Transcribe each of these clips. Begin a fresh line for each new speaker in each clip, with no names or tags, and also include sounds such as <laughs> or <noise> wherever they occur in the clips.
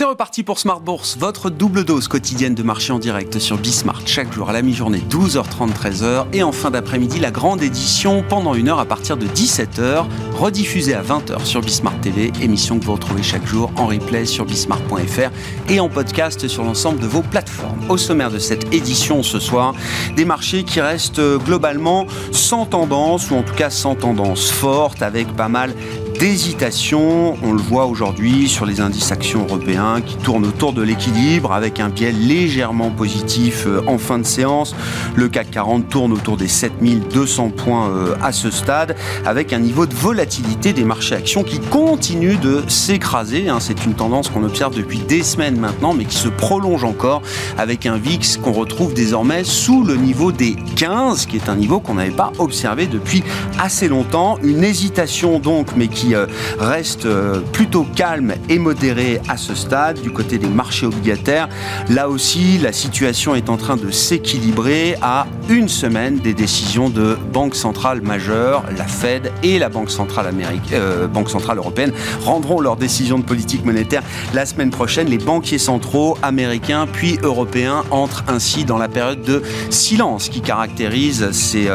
C'est reparti pour Smart Bourse, votre double dose quotidienne de marché en direct sur Bismart chaque jour à la mi-journée 12h30 13h et en fin d'après-midi la grande édition pendant une heure à partir de 17h rediffusée à 20h sur Bismart TV, émission que vous retrouvez chaque jour en replay sur bismart.fr et en podcast sur l'ensemble de vos plateformes. Au sommaire de cette édition ce soir, des marchés qui restent globalement sans tendance ou en tout cas sans tendance forte avec pas mal d'hésitation. On le voit aujourd'hui sur les indices actions européens qui tournent autour de l'équilibre avec un biais légèrement positif euh, en fin de séance. Le CAC 40 tourne autour des 7200 points euh, à ce stade avec un niveau de volatilité des marchés actions qui continue de s'écraser. Hein. C'est une tendance qu'on observe depuis des semaines maintenant mais qui se prolonge encore avec un VIX qu'on retrouve désormais sous le niveau des 15 qui est un niveau qu'on n'avait pas observé depuis assez longtemps. Une hésitation donc mais qui euh, reste euh, plutôt calme et modéré à ce stade du côté des marchés obligataires. Là aussi, la situation est en train de s'équilibrer à une semaine des décisions de banques centrales majeures, la Fed et la Banque centrale, euh, Banque centrale européenne rendront leurs décisions de politique monétaire la semaine prochaine. Les banquiers centraux américains puis européens entrent ainsi dans la période de silence qui caractérise ces,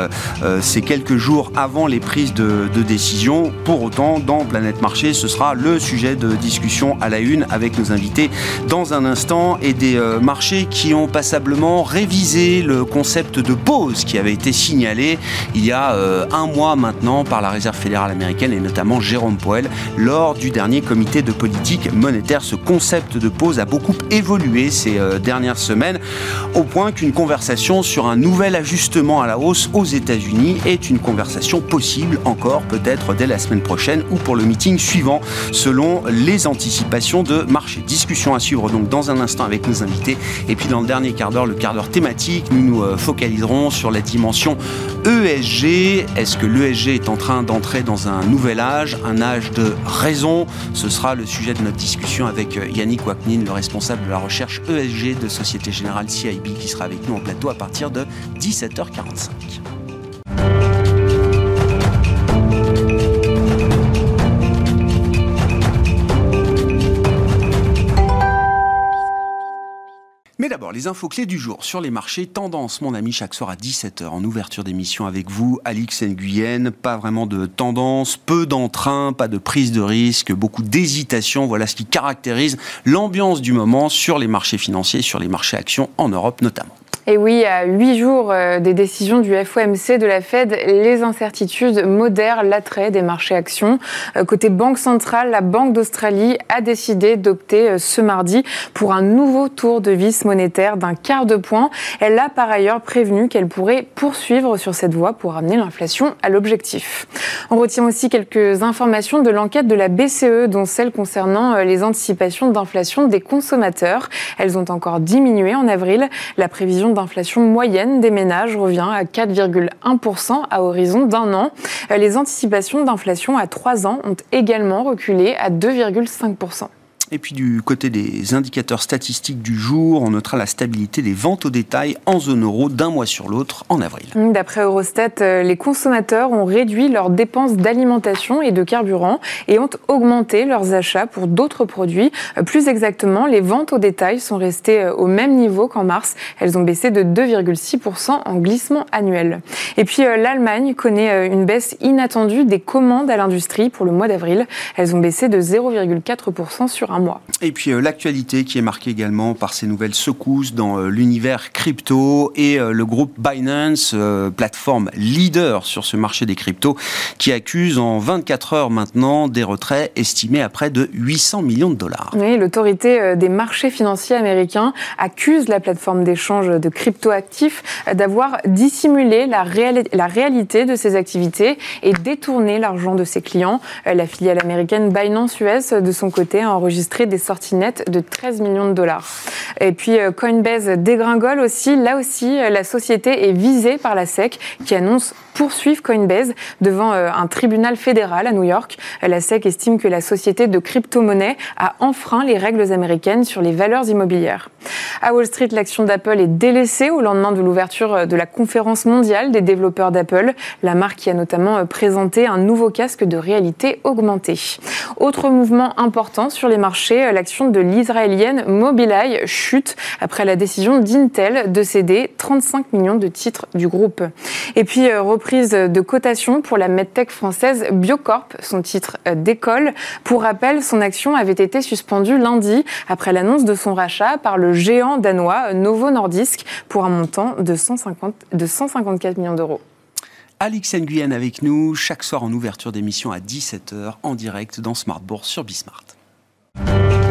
ces quelques jours avant les prises de, décision. Pour autant, dans Planète Marché. Ce sera le sujet de discussion à la une avec nos invités dans un instant et des euh, marchés qui ont passablement révisé le concept de pause qui avait été signalé il y a euh, un mois maintenant par la Réserve fédérale américaine et notamment Jérôme Powell lors du dernier comité de politique monétaire. Ce concept de pause a beaucoup évolué ces euh, dernières semaines au point qu'une conversation sur un nouvel ajustement à la hausse aux États-Unis est une conversation possible encore peut-être dès la semaine prochaine pour le meeting suivant, selon les anticipations de marché. Discussion à suivre donc dans un instant avec nos invités. Et puis dans le dernier quart d'heure, le quart d'heure thématique, nous nous euh, focaliserons sur la dimension ESG. Est-ce que l'ESG est en train d'entrer dans un nouvel âge, un âge de raison? Ce sera le sujet de notre discussion avec euh, Yannick Waknin, le responsable de la recherche ESG de Société Générale CIB, qui sera avec nous en plateau à partir de 17h45. Mais d'abord, les infos clés du jour sur les marchés. Tendance, mon ami, chaque soir à 17h en ouverture d'émission avec vous, Alix Nguyen. Pas vraiment de tendance, peu d'entrain, pas de prise de risque, beaucoup d'hésitation. Voilà ce qui caractérise l'ambiance du moment sur les marchés financiers, sur les marchés actions en Europe notamment.
Et oui, à huit jours euh, des décisions du FOMC de la Fed, les incertitudes modèrent l'attrait des marchés actions. Euh, côté Banque centrale, la Banque d'Australie a décidé d'opter euh, ce mardi pour un nouveau tour de vis monétaire d'un quart de point. Elle a par ailleurs prévenu qu'elle pourrait poursuivre sur cette voie pour amener l'inflation à l'objectif. On retient aussi quelques informations de l'enquête de la BCE, dont celle concernant les anticipations d'inflation des consommateurs. Elles ont encore diminué en avril. La prévision d'inflation moyenne des ménages revient à 4,1% à horizon d'un an. Les anticipations d'inflation à trois ans ont également reculé à 2,5%.
Et puis du côté des indicateurs statistiques du jour, on notera la stabilité des ventes au détail en zone euro d'un mois sur l'autre en avril.
D'après Eurostat, euh, les consommateurs ont réduit leurs dépenses d'alimentation et de carburant et ont augmenté leurs achats pour d'autres produits. Euh, plus exactement, les ventes au détail sont restées euh, au même niveau qu'en mars. Elles ont baissé de 2,6% en glissement annuel. Et puis l'Allemagne connaît une baisse inattendue des commandes à l'industrie pour le mois d'avril. Elles ont baissé de 0,4% sur un mois.
Et puis euh, l'actualité qui est marquée également par ces nouvelles secousses dans euh, l'univers crypto et euh, le groupe Binance, plateforme leader sur ce marché des cryptos, qui accuse en 24 heures maintenant des retraits estimés à près de 800 millions de dollars.
Oui, l'autorité des marchés financiers américains accuse la plateforme d'échange de crypto-actifs d'avoir dissimulé la, la réalité de ses activités et détourné l'argent de ses clients. La filiale américaine Binance US, de son côté, a enregistré des sorties nettes de 13 millions de dollars. Et puis euh, Coinbase dégringole aussi. Là aussi, euh, la société est visée par la SEC qui annonce poursuivre Coinbase devant euh, un tribunal fédéral à New York. La SEC estime que la société de crypto-monnaie a enfreint les règles américaines sur les valeurs immobilières. À Wall Street, l'action d'Apple est délaissée au lendemain de l'ouverture de la conférence mondiale des développeurs d'Apple, la marque qui a notamment présenté un nouveau casque de réalité augmentée. Autre mouvement important sur les marchés marché, l'action de l'israélienne Mobileye chute après la décision d'Intel de céder 35 millions de titres du groupe. Et puis, reprise de cotation pour la medtech française Biocorp, son titre décolle. Pour rappel, son action avait été suspendue lundi après l'annonce de son rachat par le géant danois Novo Nordisk pour un montant de, 150, de 154 millions d'euros.
Alix Nguyen avec nous chaque soir en ouverture d'émission à 17h en direct dans Smart Bourse sur Bismart. Thank you.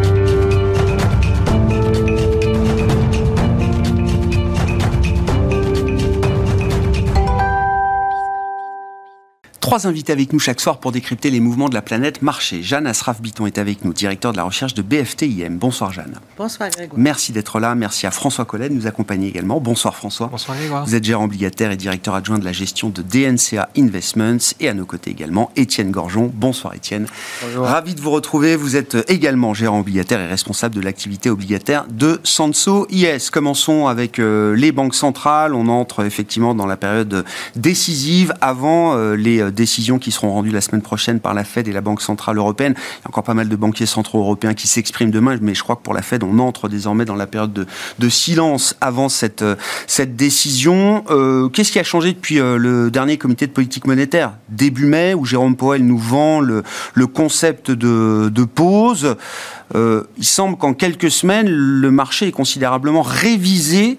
Trois invités avec nous chaque soir pour décrypter les mouvements de la planète marché. Jeanne Asraf-Biton est avec nous, directeur de la recherche de BFTIM. Bonsoir Jeanne.
Bonsoir Grégoire.
Merci d'être là. Merci à François Collet de nous accompagner également. Bonsoir François.
Bonsoir Grégoire.
Vous êtes gérant obligataire et directeur adjoint de la gestion de DNCA Investments. Et à nos côtés également, Étienne Gorgeon. Bonsoir Étienne.
Bonjour.
Ravi de vous retrouver. Vous êtes également gérant obligataire et responsable de l'activité obligataire de Sanso IS. Commençons avec euh, les banques centrales. On entre effectivement dans la période décisive avant euh, les décisions qui seront rendues la semaine prochaine par la Fed et la Banque Centrale Européenne. Il y a encore pas mal de banquiers centraux européens qui s'expriment demain, mais je crois que pour la Fed, on entre désormais dans la période de, de silence avant cette, euh, cette décision. Euh, Qu'est-ce qui a changé depuis euh, le dernier comité de politique monétaire? Début mai, où Jérôme Powell nous vend le, le concept de, de pause. Il semble qu'en quelques semaines, le marché est considérablement révisé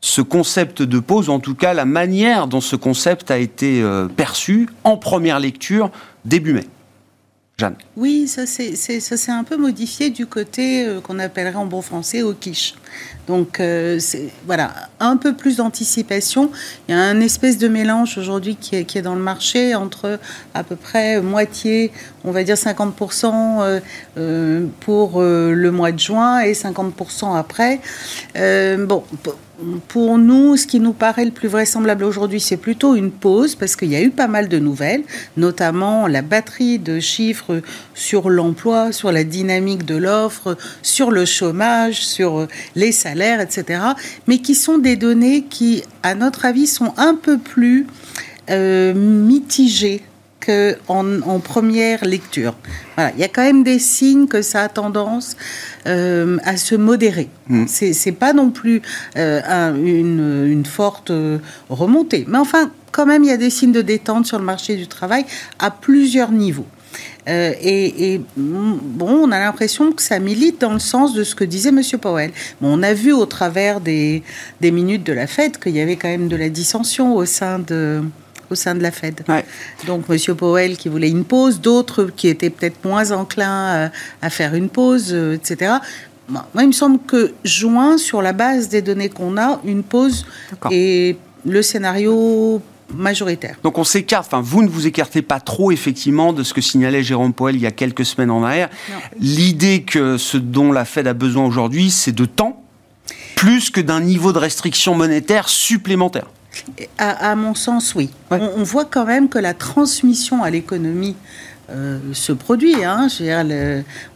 ce concept de pause, en tout cas la manière dont ce concept a été euh, perçu en première lecture début mai. Jeanne.
Oui, ça s'est un peu modifié du côté euh, qu'on appellerait en bon français au quiche. Donc euh, voilà, un peu plus d'anticipation. Il y a un espèce de mélange aujourd'hui qui est, dans le marché entre à peu près moitié, on va dire 50% euh, euh, pour le mois de juin et 50% après. bon pour nous, ce qui nous paraît le plus vraisemblable aujourd'hui, c'est plutôt une pause, parce qu'il y a eu pas mal de nouvelles, notamment la batterie de chiffres sur l'emploi, sur la dynamique de l'offre, sur le chômage, sur les salaires, etc., mais qui sont des données qui, à notre avis, sont un peu plus euh, mitigées qu'en en première lecture. Voilà. Il y a quand même des signes que ça a tendance euh, à se modérer. Mmh. C'est pas non plus euh, un, une, une, forte remontée. Mais enfin, quand même, il y a des signes de détente sur le marché du travail à plusieurs niveaux. Euh, et, et, bon, on a l'impression que ça milite dans le sens de ce que disait M. Powell. Bon, on a vu au travers des, des minutes de la Fed qu'il y avait quand même de la dissension au sein de, au sein de la Fed.
Ouais.
Donc, M. Powell qui voulait une pause, d'autres qui étaient peut-être moins enclins à, à, faire une pause, euh, etc. Moi, il me semble que juin, sur la base des données qu'on a, une pause est le scénario majoritaire.
Donc on s'écarte, enfin vous ne vous écartez pas trop effectivement de ce que signalait Jérôme Powell il y a quelques semaines en arrière. L'idée que ce dont la Fed a besoin aujourd'hui, c'est de temps, plus que d'un niveau de restriction monétaire supplémentaire.
À, à mon sens, oui. Ouais. On, on, voit quand même que la transmission à l'économie euh, se produit. Hein.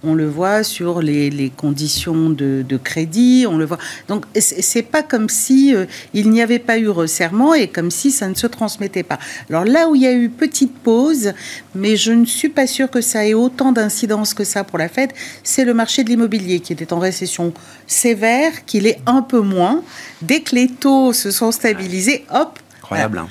On le voit sur les, conditions de, crédit, on le voit. Donc c'est pas comme si euh, il n'y avait pas eu resserrement et comme si ça ne se transmettait pas. Alors là où il y a eu petite pause, mais je ne suis pas sûre que ça ait autant d'incidence que ça pour la Fed, c'est le marché de l'immobilier qui était en récession sévère, qu'il est un peu moins. Dès que les taux se sont stabilisés, hop.
Incroyable. Hein.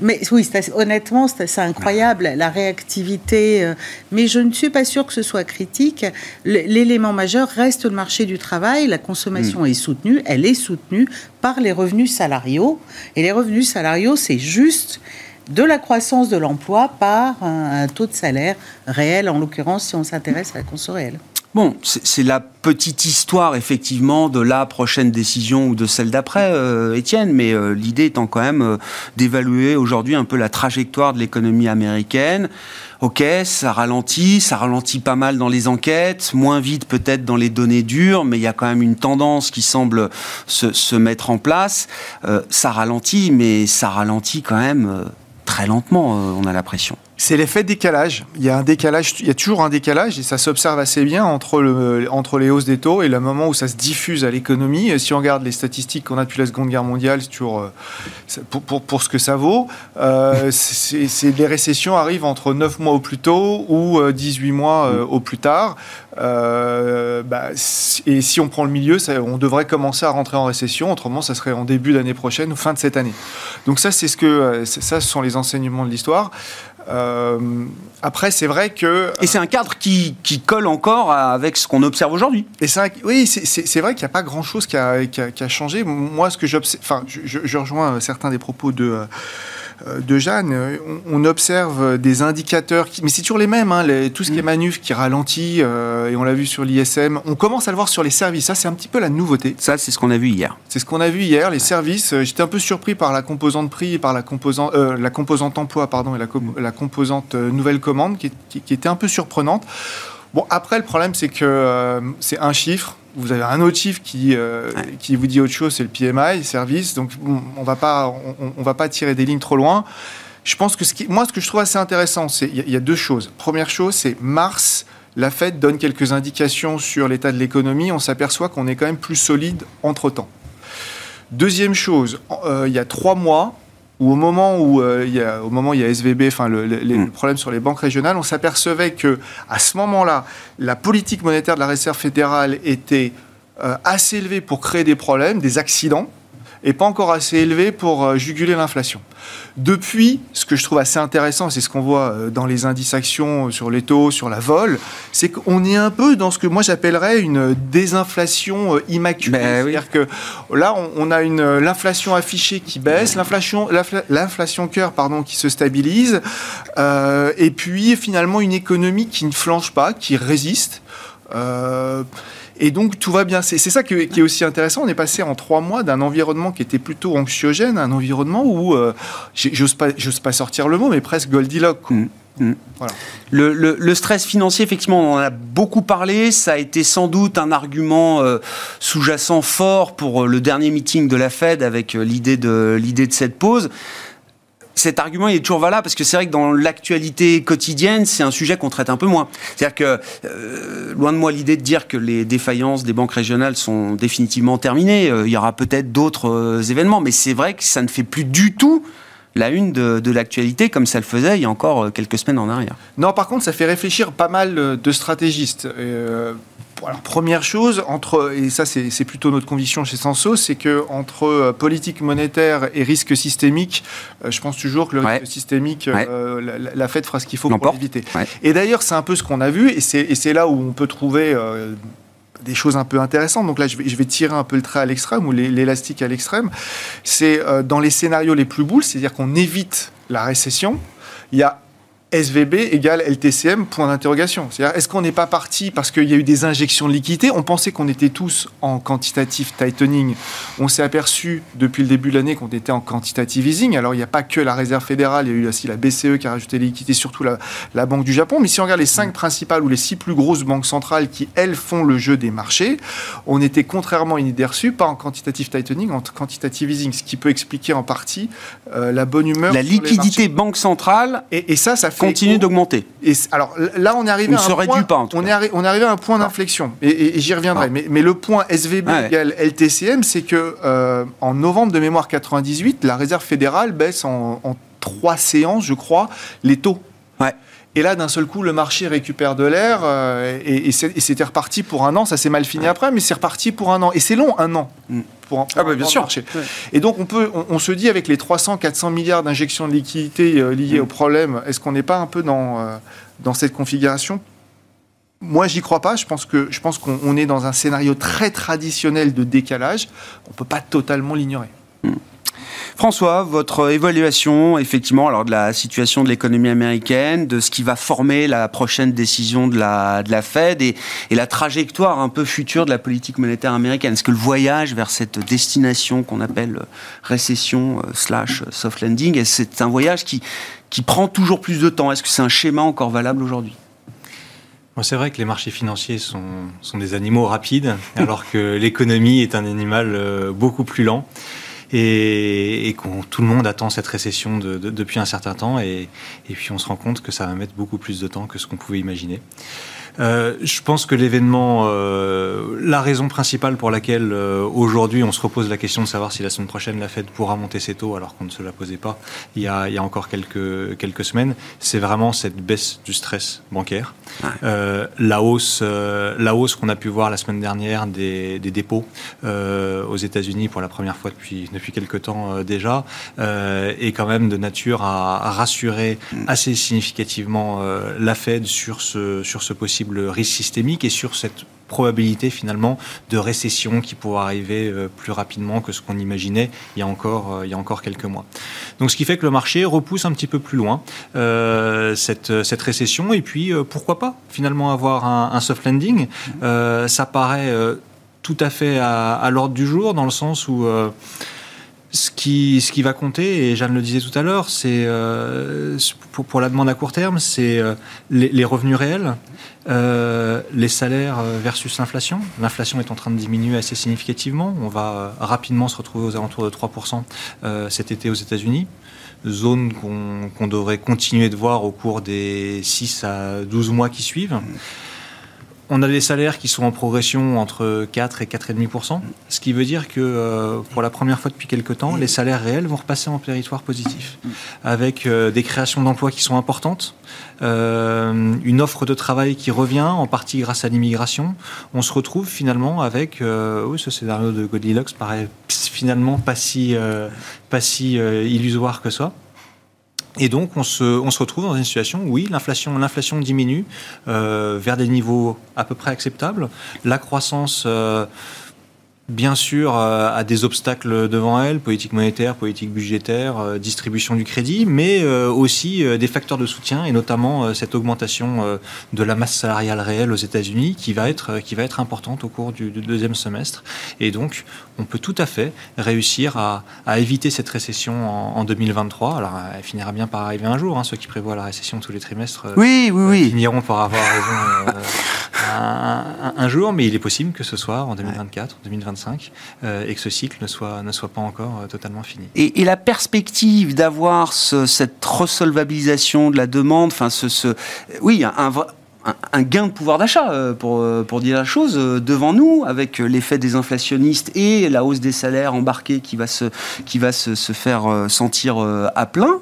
Mais oui, honnêtement, c'est incroyable, la réactivité. Euh, mais je ne suis pas sûre que ce soit critique. L'élément majeur reste le marché du travail. La consommation mmh. est soutenue. Elle est soutenue par les revenus salariaux. Et les revenus salariaux, c'est juste de la croissance de l'emploi par un, un, taux de salaire réel, en l'occurrence, si on s'intéresse à la conso réelle.
Bon, c'est la petite histoire effectivement de la prochaine décision ou de celle d'après, euh, Étienne, mais euh, l'idée étant quand même euh, d'évaluer aujourd'hui un peu la trajectoire de l'économie américaine. Ok, ça ralentit, ça ralentit pas mal dans les enquêtes, moins vite peut-être dans les données dures, mais il y a quand même une tendance qui semble se, se mettre en place. ça ralentit, mais ça ralentit quand même très lentement, on a l'impression.
C'est l'effet décalage. Il y a un décalage, il y a toujours un décalage et ça s'observe assez bien entre, le, entre les hausses des taux et le moment où ça se diffuse à l'économie. Si on regarde les statistiques qu'on a depuis la Seconde Guerre mondiale, c'est toujours euh, pour, pour, pour, ce que ça vaut. Euh, <laughs> c'est, les récessions arrivent entre 9 mois au plus tôt ou 18 euh, mois euh, au plus tard. Euh, bah, et si on prend le milieu, ça, on devrait commencer à rentrer en récession. Autrement, ça serait en début d'année prochaine ou fin de cette année. Donc ça, c'est ce que ça, ce sont les enseignements de l'histoire. Euh, après, c'est vrai que.
Et c'est un cadre qui, qui, colle encore avec ce qu'on observe aujourd'hui.
Et c'est oui, c'est vrai qu'il n'y a pas grand-chose qui a, qui, a, qui a, changé. Moi, ce que j'observe. Enfin, je, je, rejoins certains des propos de. Euh, de Jeanne, on observe des indicateurs, qui, mais c'est toujours les mêmes, hein, les, tout ce qui est mm. manuf qui ralentit, euh, et on l'a vu sur l'ISM. On commence à le voir sur les services, ça c'est un petit peu la nouveauté.
Ça c'est ce qu'on a vu hier.
C'est ce qu'on a vu hier, les services. Euh, j'étais un peu surpris par la composante prix et par la composante, euh, la composante emploi pardon, et la, la composante nouvelle commande qui, qui, qui, était un peu surprenante. Bon, après le problème c'est que c'est un chiffre, vous avez un autre chiffre qui, euh, qui vous dit autre chose, c'est le PMI, service. Donc, on va pas, on, on, va pas tirer des lignes trop loin. Je pense que ce qui, moi, ce que je trouve assez intéressant, c'est il y, y, a deux choses. Première chose, c'est mars. La Fed donne quelques indications sur l'état de l'économie. On s'aperçoit qu'on est quand même plus solide entre temps. Deuxième chose, euh, il y a trois mois, où au moment où, euh, il y a, au moment où il y a SVB, enfin le, le, mm. le problème sur les banques régionales, on s'apercevait que à ce moment-là, la politique monétaire de la Réserve fédérale était euh, assez élevée pour créer des problèmes, des accidents, et pas encore assez élevée pour euh, juguler l'inflation. Depuis, ce que je trouve assez intéressant, c'est ce qu'on voit euh, dans les indices actions, sur les taux, sur la vol, c'est qu'on est un peu dans ce que moi j'appellerais une désinflation euh, immaculée. Ben oui. C'est-à-dire que là, on, on a une l'inflation affichée qui baisse, l'inflation l'inflation cœur pardon qui se stabilise, euh, et puis finalement une économie qui ne flanche pas, qui résiste. Euh, et donc tout va bien. C'est ça qui est aussi intéressant. On est passé en trois mois d'un environnement qui était plutôt anxiogène à un environnement où, euh, j'ose pas, pas sortir le mot, mais presque Goldilocks. Mmh.
Mmh. Voilà. Le, le, le, stress financier, effectivement, on en a beaucoup parlé. Ça a été sans doute un argument euh, sous-jacent fort pour euh, le dernier meeting de la Fed avec euh, l'idée de, l'idée de cette pause cet argument il est toujours valable parce que c'est vrai que dans l'actualité quotidienne, c'est un sujet qu'on traite un peu moins. C'est-à-dire que, euh, loin de moi l'idée de dire que les défaillances des banques régionales sont définitivement terminées, euh, il y aura peut-être d'autres euh, événements, mais c'est vrai que ça ne fait plus du tout la une de, de l'actualité comme ça le faisait il y a encore quelques semaines en arrière.
Non, par contre, ça fait réfléchir pas mal de stratégistes. Alors, première chose, entre, et ça c'est plutôt notre conviction chez Senso, c'est que entre euh, politique monétaire et risque systémique, euh, je pense toujours que le ouais. risque systémique, ouais. euh, la, la, Fed fera ce qu'il faut pour l'éviter.
Ouais.
Et d'ailleurs, c'est un peu ce qu'on a vu, et c'est là où on peut trouver euh, des choses un peu intéressantes. Donc là, je vais, je vais tirer un peu le trait à l'extrême ou l'élastique à l'extrême. C'est dans les scénarios les plus boules, c'est-à-dire qu'on évite la récession. Il y a SVB égale LTCM, point d'interrogation. C'est-à-dire, est-ce qu'on n'est pas parti parce qu'il y a eu des injections de liquidités? On pensait qu'on était tous en quantitative tightening. On s'est aperçu depuis le début de l'année qu'on était en quantitative easing. Alors, il n'y a pas que la Réserve fédérale, il y a eu aussi la BCE qui a rajouté des liquidités, surtout la, la, Banque du Japon. Mais si on regarde les cinq principales ou les six plus grosses banques centrales qui, elles, font le jeu des marchés, on était, contrairement à une idée reçue, pas en quantitative tightening, en quantitative easing, ce qui peut expliquer en partie euh, la bonne humeur.
La liquidité banque centrale.
Et, et ça, ça fait
continue d'augmenter.
Et alors là, on est arrivé
à un
point,
pas,
on est, arri on est arrivé à un point d'inflexion. Et, et, et j'y reviendrai. Mais, mais, le point SVB ouais. égale LTCM, c'est que euh, en novembre de mémoire 98, la Réserve fédérale baisse en, en trois séances, je crois, les taux.
Ouais.
Et là, d'un seul coup, le marché récupère de l'air euh, et, et c'était reparti pour un an. Ça s'est mal fini après, mais c'est reparti pour un an. Et c'est long, un an.
Mm.
Pour,
pour ah bah bien sûr.
Marché. Ouais. Et donc, on, peut, on, on, se dit, avec les 300-400 milliards d'injections de liquidités euh, liées mm. au problème, est-ce qu'on n'est pas un peu dans, euh, dans cette configuration? Moi, j'y crois pas. Je pense que je pense qu'on est dans un scénario très traditionnel de décalage. On peut pas totalement l'ignorer.
Mm. François, votre évaluation, effectivement, alors de la situation de l'économie américaine, de ce qui va former la prochaine décision de la, de la Fed et, et, la trajectoire un peu future de la politique monétaire américaine. Est-ce que le voyage vers cette destination qu'on appelle récession euh, slash soft landing, c'est un voyage qui, qui prend toujours plus de temps? Est-ce que c'est un schéma encore valable aujourd'hui?
C'est vrai que les marchés financiers sont, sont des animaux rapides, alors que l'économie est un animal euh, beaucoup plus lent. Et, et tout le monde attend cette récession depuis un certain temps et, et puis on se rend compte que ça va mettre beaucoup plus de temps que ce qu'on pouvait imaginer. Euh, je pense que l'événement, euh, la raison principale pour laquelle euh, aujourd'hui on se repose la question de savoir si la semaine prochaine la Fed pourra monter ses taux alors qu'on ne se la posait pas il y a, il y a encore quelques, quelques semaines, c'est vraiment cette baisse du stress bancaire. la hausse, la hausse qu'on a pu voir la semaine dernière des, des dépôts aux États-Unis pour la première fois depuis, depuis quelques temps déjà est quand même de nature à, à rassurer assez significativement la Fed sur ce, sur ce possible risque systémique et sur cette probabilité finalement de récession qui pourrait arriver euh, plus rapidement que ce qu'on imaginait il y, a encore, euh, il y a encore quelques mois. Donc ce qui fait que le marché repousse un petit peu plus loin euh, cette, cette récession. Et puis pourquoi pas finalement avoir un, soft landing? Ça paraît tout à fait à, l'ordre du jour dans le sens où ce qui, ce qui va compter, et Jeanne le disait tout à l'heure, c'est pour, pour, la demande à court terme, c'est les, revenus réels, euh, les salaires versus l'inflation. L'inflation est en train de diminuer assez significativement. On va rapidement se retrouver aux alentours de 3% cet été aux États-Unis. Zone qu'on devrait continuer de voir au cours des 6 à 12 mois qui suivent. On a des salaires qui sont en progression entre 4 et 4,5%, ce qui veut dire que euh, pour la première fois depuis quelques temps, les salaires réels vont repasser en territoire positif, avec euh, des créations d'emplois qui sont importantes, euh, une offre de travail qui revient, en partie grâce à l'immigration. On se retrouve finalement avec, oui, ce scénario de Goldilocks paraît finalement pas si, pas si illusoire que ça. Et donc, on se, on se, retrouve dans une situation où, oui, l'inflation, l'inflation diminue euh, vers des niveaux à peu près acceptables. La croissance euh, bien sûr euh, à des obstacles devant elle, politique monétaire, politique budgétaire, euh, distribution du crédit, mais euh, aussi des facteurs de soutien et notamment cette augmentation de la masse salariale réelle aux États-Unis qui va être qui va être importante au cours du, deuxième semestre. Et donc on peut tout à fait réussir à, à éviter cette récession en, en, 2023. Alors elle finira bien par arriver un jour. Hein, ceux qui prévoient la récession tous les trimestres
oui, oui, oui.
finiront par avoir raison <laughs> un, un, jour, mais il est possible que ce soit en 2024, en 2025 euh, et que ce cycle ne soit, ne soit pas encore euh, totalement fini.
Et, la perspective d'avoir cette resolvabilisation de la demande, enfin ce, oui, un, gain de pouvoir d'achat, euh, pour, dire la chose, devant nous, avec l'effet des inflationnistes et la hausse des salaires embarqués qui va se, qui va se faire sentir à plein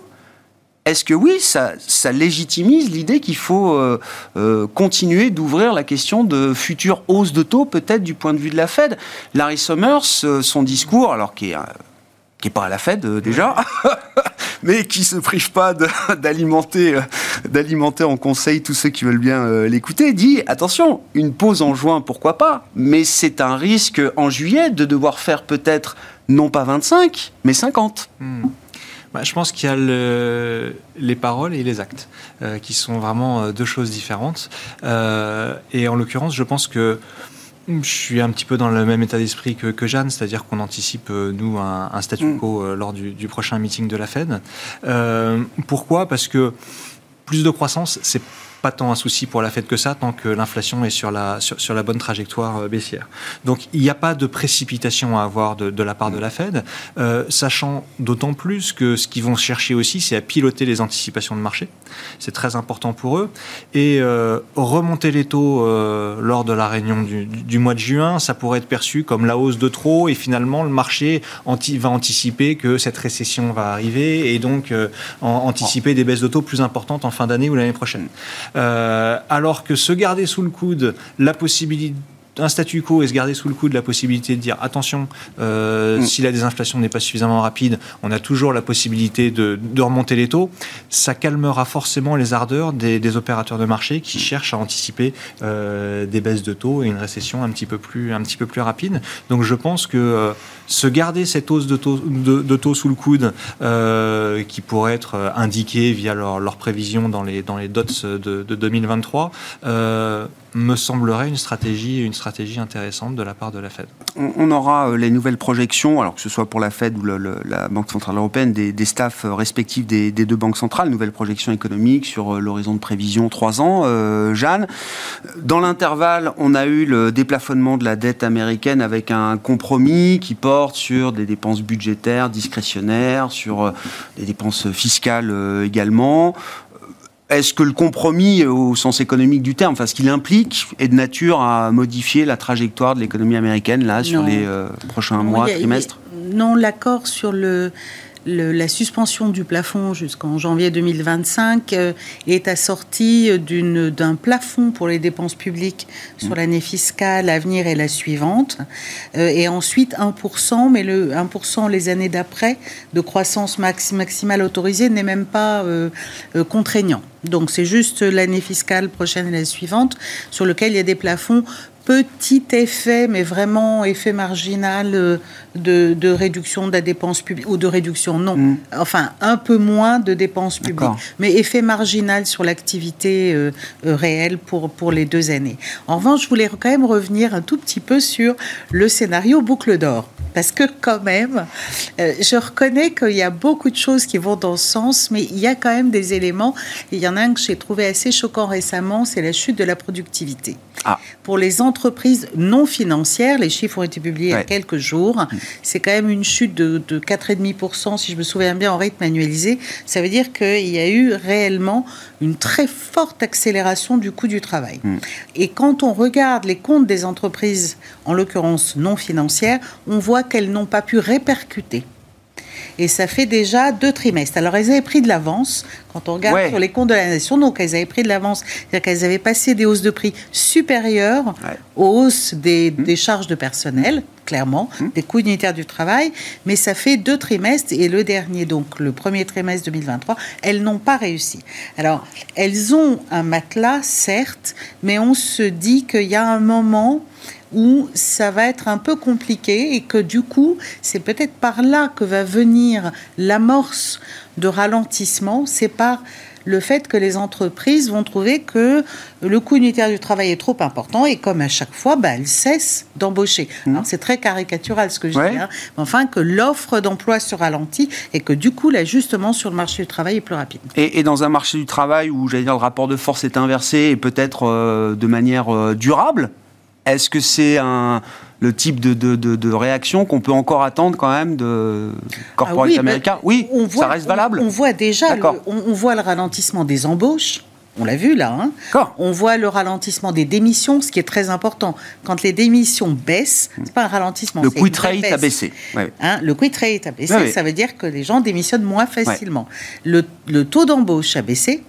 est-ce que oui, ça, légitimise l'idée qu'il faut euh, euh, continuer d'ouvrir la question de futures hausses de taux, peut-être du point de vue de la Fed? Larry Summers, euh, son discours, alors qui est, pas à la Fed déjà, <laughs> mais qui se prive pas <laughs> d'alimenter, d'alimenter en conseil tous ceux qui veulent bien l'écouter, dit attention, une pause en juin, pourquoi pas, mais c'est un risque en juillet de devoir faire peut-être non pas 25, mais 50.
Bah, je pense qu'il y a le, les paroles et les actes, euh, qui sont vraiment euh, deux choses différentes. Euh, et en l'occurrence, je pense que je suis un petit peu dans le même état d'esprit que, que, Jeanne, c'est-à-dire qu'on anticipe, nous, un, un statu mm. quo lors du, du, prochain meeting de la Fed. pourquoi? Parce que plus de croissance, c'est pas tant un souci pour la Fed que ça, tant que l'inflation est sur la, sur, la bonne trajectoire euh, baissière. Donc il n'y a pas de précipitation à avoir de, la part de la Fed, euh, sachant d'autant plus que ce qu'ils vont chercher aussi, c'est à piloter les anticipations de marché. C'est très important pour eux. Et euh, remonter les taux lors de la réunion du, du, mois de juin, ça pourrait être perçu comme la hausse de trop, et finalement le marché anti, va anticiper que cette récession va arriver, et donc anticiper des baisses de taux plus importantes en fin d'année ou l'année prochaine. Euh, alors que se garder sous le coude la possibilité un statu quo et se garder sous le coup de la possibilité de dire attention, euh, mm. si la désinflation n'est pas suffisamment rapide, on a toujours la possibilité de, de, remonter les taux, ça calmera forcément les ardeurs des, des opérateurs de marché qui mm. cherchent à anticiper euh, des baisses de taux et une récession un petit peu plus, un petit peu plus rapide. Donc je pense que euh, se garder cette hausse de taux, de, de taux sous le coude qui pourrait être indiquée via leurs leur prévisions dans les, dans les dots de, de 2023 me semblerait une stratégie, une stratégie stratégie intéressante de la part de la Fed.
On, aura euh, les nouvelles projections, alors que ce soit pour la Fed ou la Banque Centrale Européenne, des, des staffs respectifs des, deux banques centrales, nouvelles projections économiques sur l'horizon de prévision 3 ans. Jeanne, dans l'intervalle, on a eu le déplafonnement de la dette américaine avec un compromis qui porte sur des dépenses budgétaires discrétionnaires, sur des dépenses fiscales également. Est-ce que le compromis, au sens économique du terme, enfin ce qu'il implique, est de nature à modifier la trajectoire de l'économie américaine là sur les euh, prochains mois, trimestres?
Non, l'accord sur le la suspension du plafond jusqu'en janvier 2025 euh, est assortie d'un plafond pour les dépenses publiques sur mm. l'année fiscale à venir et la suivante, euh, et ensuite 1%, mais le 1% les années d'après de croissance maximale autorisée n'est même pas euh, contraignant. Donc c'est juste l'année fiscale prochaine et la suivante sur lequel il y a des plafonds petit effet, mais vraiment effet marginal euh, de, réduction de la dépense publique, ou de réduction, non, mm. enfin un peu moins de dépenses publiques, mais effet marginal sur l'activité euh, euh, réelle pour, pour les deux années. En revanche, je voulais quand même revenir un tout petit peu sur le scénario boucle d'or. Parce que quand même, je reconnais qu'il y a beaucoup de choses qui vont dans ce sens, mais il y a quand même des éléments. il y en a un que j'ai trouvé assez choquant récemment, c'est la chute de la productivité. Ah. Pour les entreprises non financières, les chiffres ont été publiés il y a quelques jours, mm. c'est quand même une chute de, de 4,5%, si je me souviens bien, en rythme annualisé. Ça veut dire qu'il y a eu réellement une très forte accélération du coût du travail. Mm. Et quand on regarde les comptes des entreprises, en l'occurrence non financières, on voit qu'elles n'ont pas pu répercuter et ça fait déjà deux trimestres. Alors, elles avaient pris de l'avance quand on regarde sur les comptes de la nation. Donc, elles avaient pris de l'avance. C'est-à-dire qu'elles avaient passé des hausses de prix supérieures aux hausses des, mmh. des, charges de personnel, clairement, mmh. des coûts unitaires du travail. Mais ça fait deux trimestres et le dernier, donc le premier trimestre 2023, elles n'ont pas réussi. Alors, elles ont un matelas, certes, mais on se dit qu'il y a un moment où ça va être un peu compliqué et que du coup, c'est peut-être par là que va venir l'amorce de ralentissement, c'est par le fait que les entreprises vont trouver que le coût unitaire du travail est trop important et comme à chaque fois, bah, elles cessent d'embaucher. Mmh. C'est très caricatural ce que je dis, hein. enfin que l'offre d'emploi se ralentit et que du coup l'ajustement sur le marché du travail est plus rapide.
Et, dans un marché du travail où j'allais dire le rapport de force est inversé et peut-être euh, de manière euh, durable, est-ce que c'est un, le type de, de, réaction qu'on peut encore attendre quand même de corporate ah oui, américains Oui, ça reste valable.
On, voit déjà, le, on, voit le ralentissement des embauches. On l'a vu là. Hein. On voit le ralentissement des démissions, ce qui est très important. Quand les démissions baissent, c'est pas un ralentissement.
Le quit rate a baissé.
Hein, le quit rate a baissé, ça veut dire que les gens démissionnent moins facilement. Le, le taux d'embauche a baissé,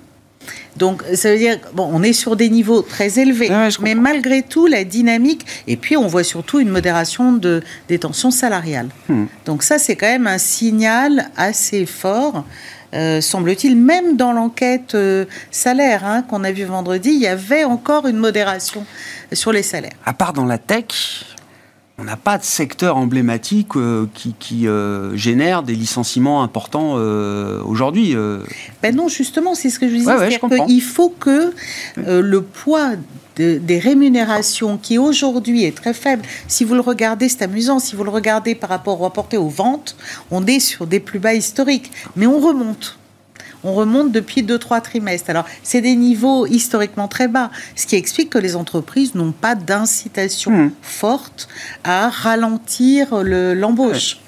donc, ça veut dire, bon, on est sur des niveaux très élevés, mais malgré tout, la dynamique, et puis on voit surtout une modération de, des tensions salariales. Hmm. Donc ça, c'est quand même un signal assez fort. Euh, semble-t-il, même dans l'enquête euh, salaire hein, qu'on a vue vendredi, il y avait encore une modération sur les salaires.
À part dans la tech, on n'a pas de secteur emblématique euh, qui, euh, génère des licenciements importants euh, aujourd'hui.
Ben non, justement, c'est ce que je disais. Il faut que le poids des rémunérations, qui aujourd'hui est très faible, si vous le regardez, c'est amusant, si vous le regardez par rapport au rapporté aux ventes, on est sur des plus bas historiques, mais on remonte on remonte depuis 2-3 trimestres. Alors, c'est des niveaux historiquement très bas, ce qui explique que les entreprises n'ont pas d'incitation hmm. forte à ralentir l'embauche.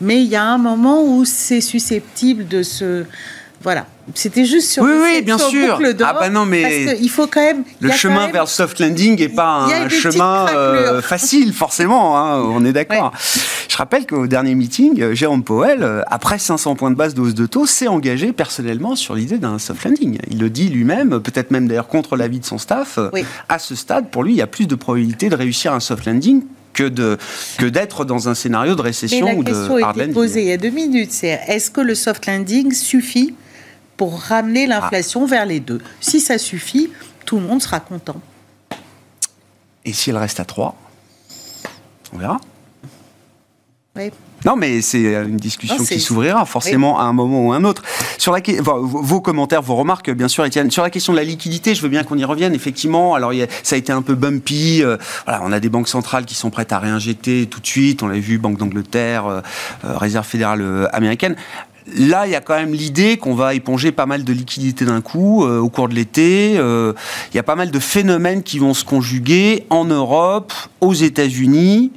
Mais il y a un moment où c'est susceptible de se... Voilà. C'était juste sur
oui, oui, bien sûr. ah bah non, mais
il faut quand même.
Le chemin vers le soft landing n'est pas un chemin euh, facile, forcément. Hein, on est d'accord. Je rappelle qu'au dernier meeting, euh, Jérôme Powell, euh, après 500 points de base de hausse de taux, s'est engagé personnellement sur l'idée d'un soft landing. Il le dit lui-même, peut-être même d'ailleurs contre l'avis de son staff. À ce stade, pour lui, il y a plus de probabilité de réussir un soft landing que de que d'être dans un scénario de récession ou de hard landing. La question a été
posée il y a deux minutes. C'est est-ce que le soft landing suffit pour ramener l'inflation vers les deux. Si ça suffit, tout le monde sera content.
Et si elle reste à 3 On verra.
Oui.
Non, mais c'est une discussion qui s'ouvrira forcément à un moment ou à un autre. Sur la, vos commentaires, vos remarques, bien sûr, Étienne. Sur la question de la liquidité, je veux bien qu'on y revienne. Effectivement, alors ça a été un peu bumpy. Euh, voilà, on a des banques centrales qui sont prêtes à réinjecter tout de suite. On l'a vu, Banque d'Angleterre, euh, euh, Réserve fédérale américaine. Là, il y a quand même l'idée qu'on va éponger pas mal de liquidités d'un coup au cours de l'été. il y a pas mal de phénomènes qui vont se conjuguer en Europe, aux États-Unis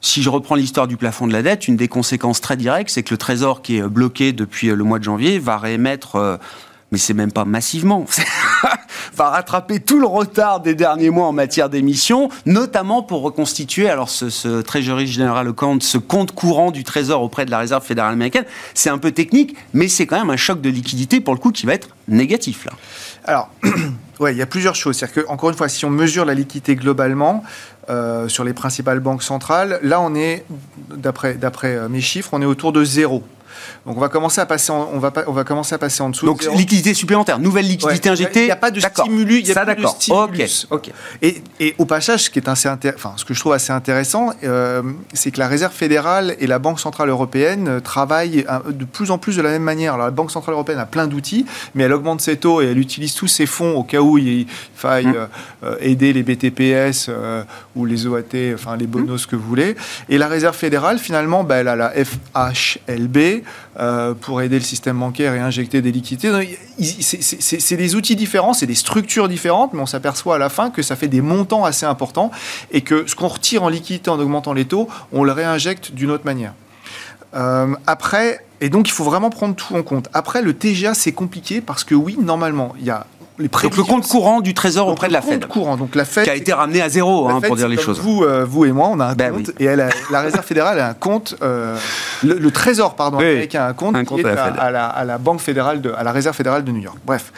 si je reprends l'histoire du plafond de la dette, une des conséquences très directes, c'est que le Trésor qui est bloqué depuis le mois de janvier va réémettre, euh, mais c'est même pas massivement, <laughs> va rattraper tout le retard des derniers mois en matière d'émissions, notamment pour reconstituer alors ce, ce Treasury General ce compte courant du Trésor auprès de la Réserve fédérale américaine. C'est un peu technique, mais c'est quand même un choc de liquidité pour le coup qui va être négatif là.
Alors, <clears throat> ouais, il y a plusieurs choses. C'est-à-dire que, encore une fois, si on mesure la liquidité globalement, euh, sur les principales banques centrales. Là, on est, d'après euh, mes chiffres, on est autour de zéro. Donc on va commencer à passer en, on va, on va commencer à passer en dessous.
Donc liquidité supplémentaire, nouvelle liquidité injectée.
Il n'y a pas de stimulus.
Ça d'accord.
Ok. Et, et, au passage, ce qui est assez enfin ce que je trouve assez intéressant, euh, c'est que la Réserve fédérale et la Banque centrale européenne euh, travaillent de plus en plus de la même manière. Alors la Banque centrale européenne a plein d'outils, mais elle augmente ses taux et elle utilise tous ses fonds au cas où il faille mmh. euh, aider les BTPS ou les OAT, enfin les bonos que vous voulez. Et la Réserve fédérale, finalement, bah, elle a la FHLB euh, pour aider le système bancaire et injecter des liquidités. C'est des outils différents, c'est des structures différentes, mais on s'aperçoit à la fin que ça fait des montants assez importants et que ce qu'on retire en liquidité en augmentant les taux, on le réinjecte d'une autre manière. Euh, après, et donc il faut vraiment prendre tout en compte. Après, le TGA, c'est compliqué parce que oui, normalement, il y a
donc le compte courant du Trésor auprès de la Fed.
courant, donc la Fed
qui a été ramené à zéro, hein, pour dire les choses.
Vous, euh, vous et moi, on a un ben compte et elle la Réserve fédérale a un compte. Euh, le, Trésor, pardon, américain a un compte qui est à, la à, la, Banque fédérale de, à la Réserve fédérale de New York. Bref.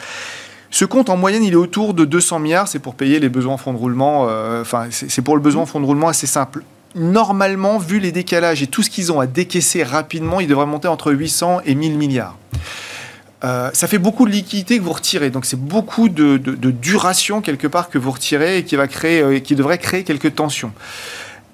Ce compte, en moyenne, il est autour de 200 milliards. C'est pour payer les besoins en fonds de roulement. Euh, enfin, c'est pour le besoin en fonds de roulement assez simple normalement, vu les décalages et tout ce qu'ils ont à décaisser rapidement, ils devraient monter entre 800 et 1000 milliards. Euh, ça fait beaucoup de liquidité que vous retirez. Donc c'est beaucoup de, duration quelque part que vous retirez et qui, va créer, euh, qui devrait créer quelques tensions.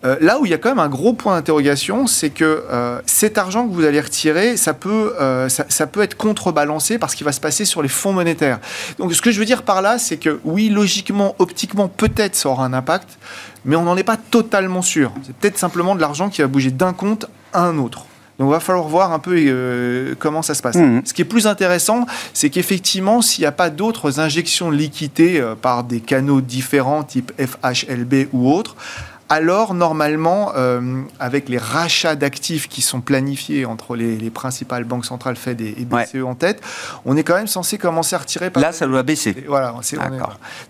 Euh, là où il y a quand même un gros point d'interrogation, c'est que cet argent que vous allez retirer, ça peut, ça, peut être contrebalancé par ce qui va se passer sur les fonds monétaires. Donc ce que je veux dire par là, c'est que oui, logiquement, optiquement, peut-être ça aura un impact, mais on n'en est pas totalement sûr. C'est peut-être simplement de l'argent qui va bouger d'un compte à un autre. Donc il va falloir voir un peu euh, comment ça se passe. Mmh. Ce qui est plus intéressant, c'est qu'effectivement, s'il n'y a pas d'autres injections de liquidité euh, par des canaux différents, type FHLB ou autres, alors normalement, euh, avec les rachats d'actifs qui sont planifiés entre les, principales banques centrales Fed et, BCE en tête, on est quand même censé commencer à retirer.
Là, ça doit baisser.
Voilà,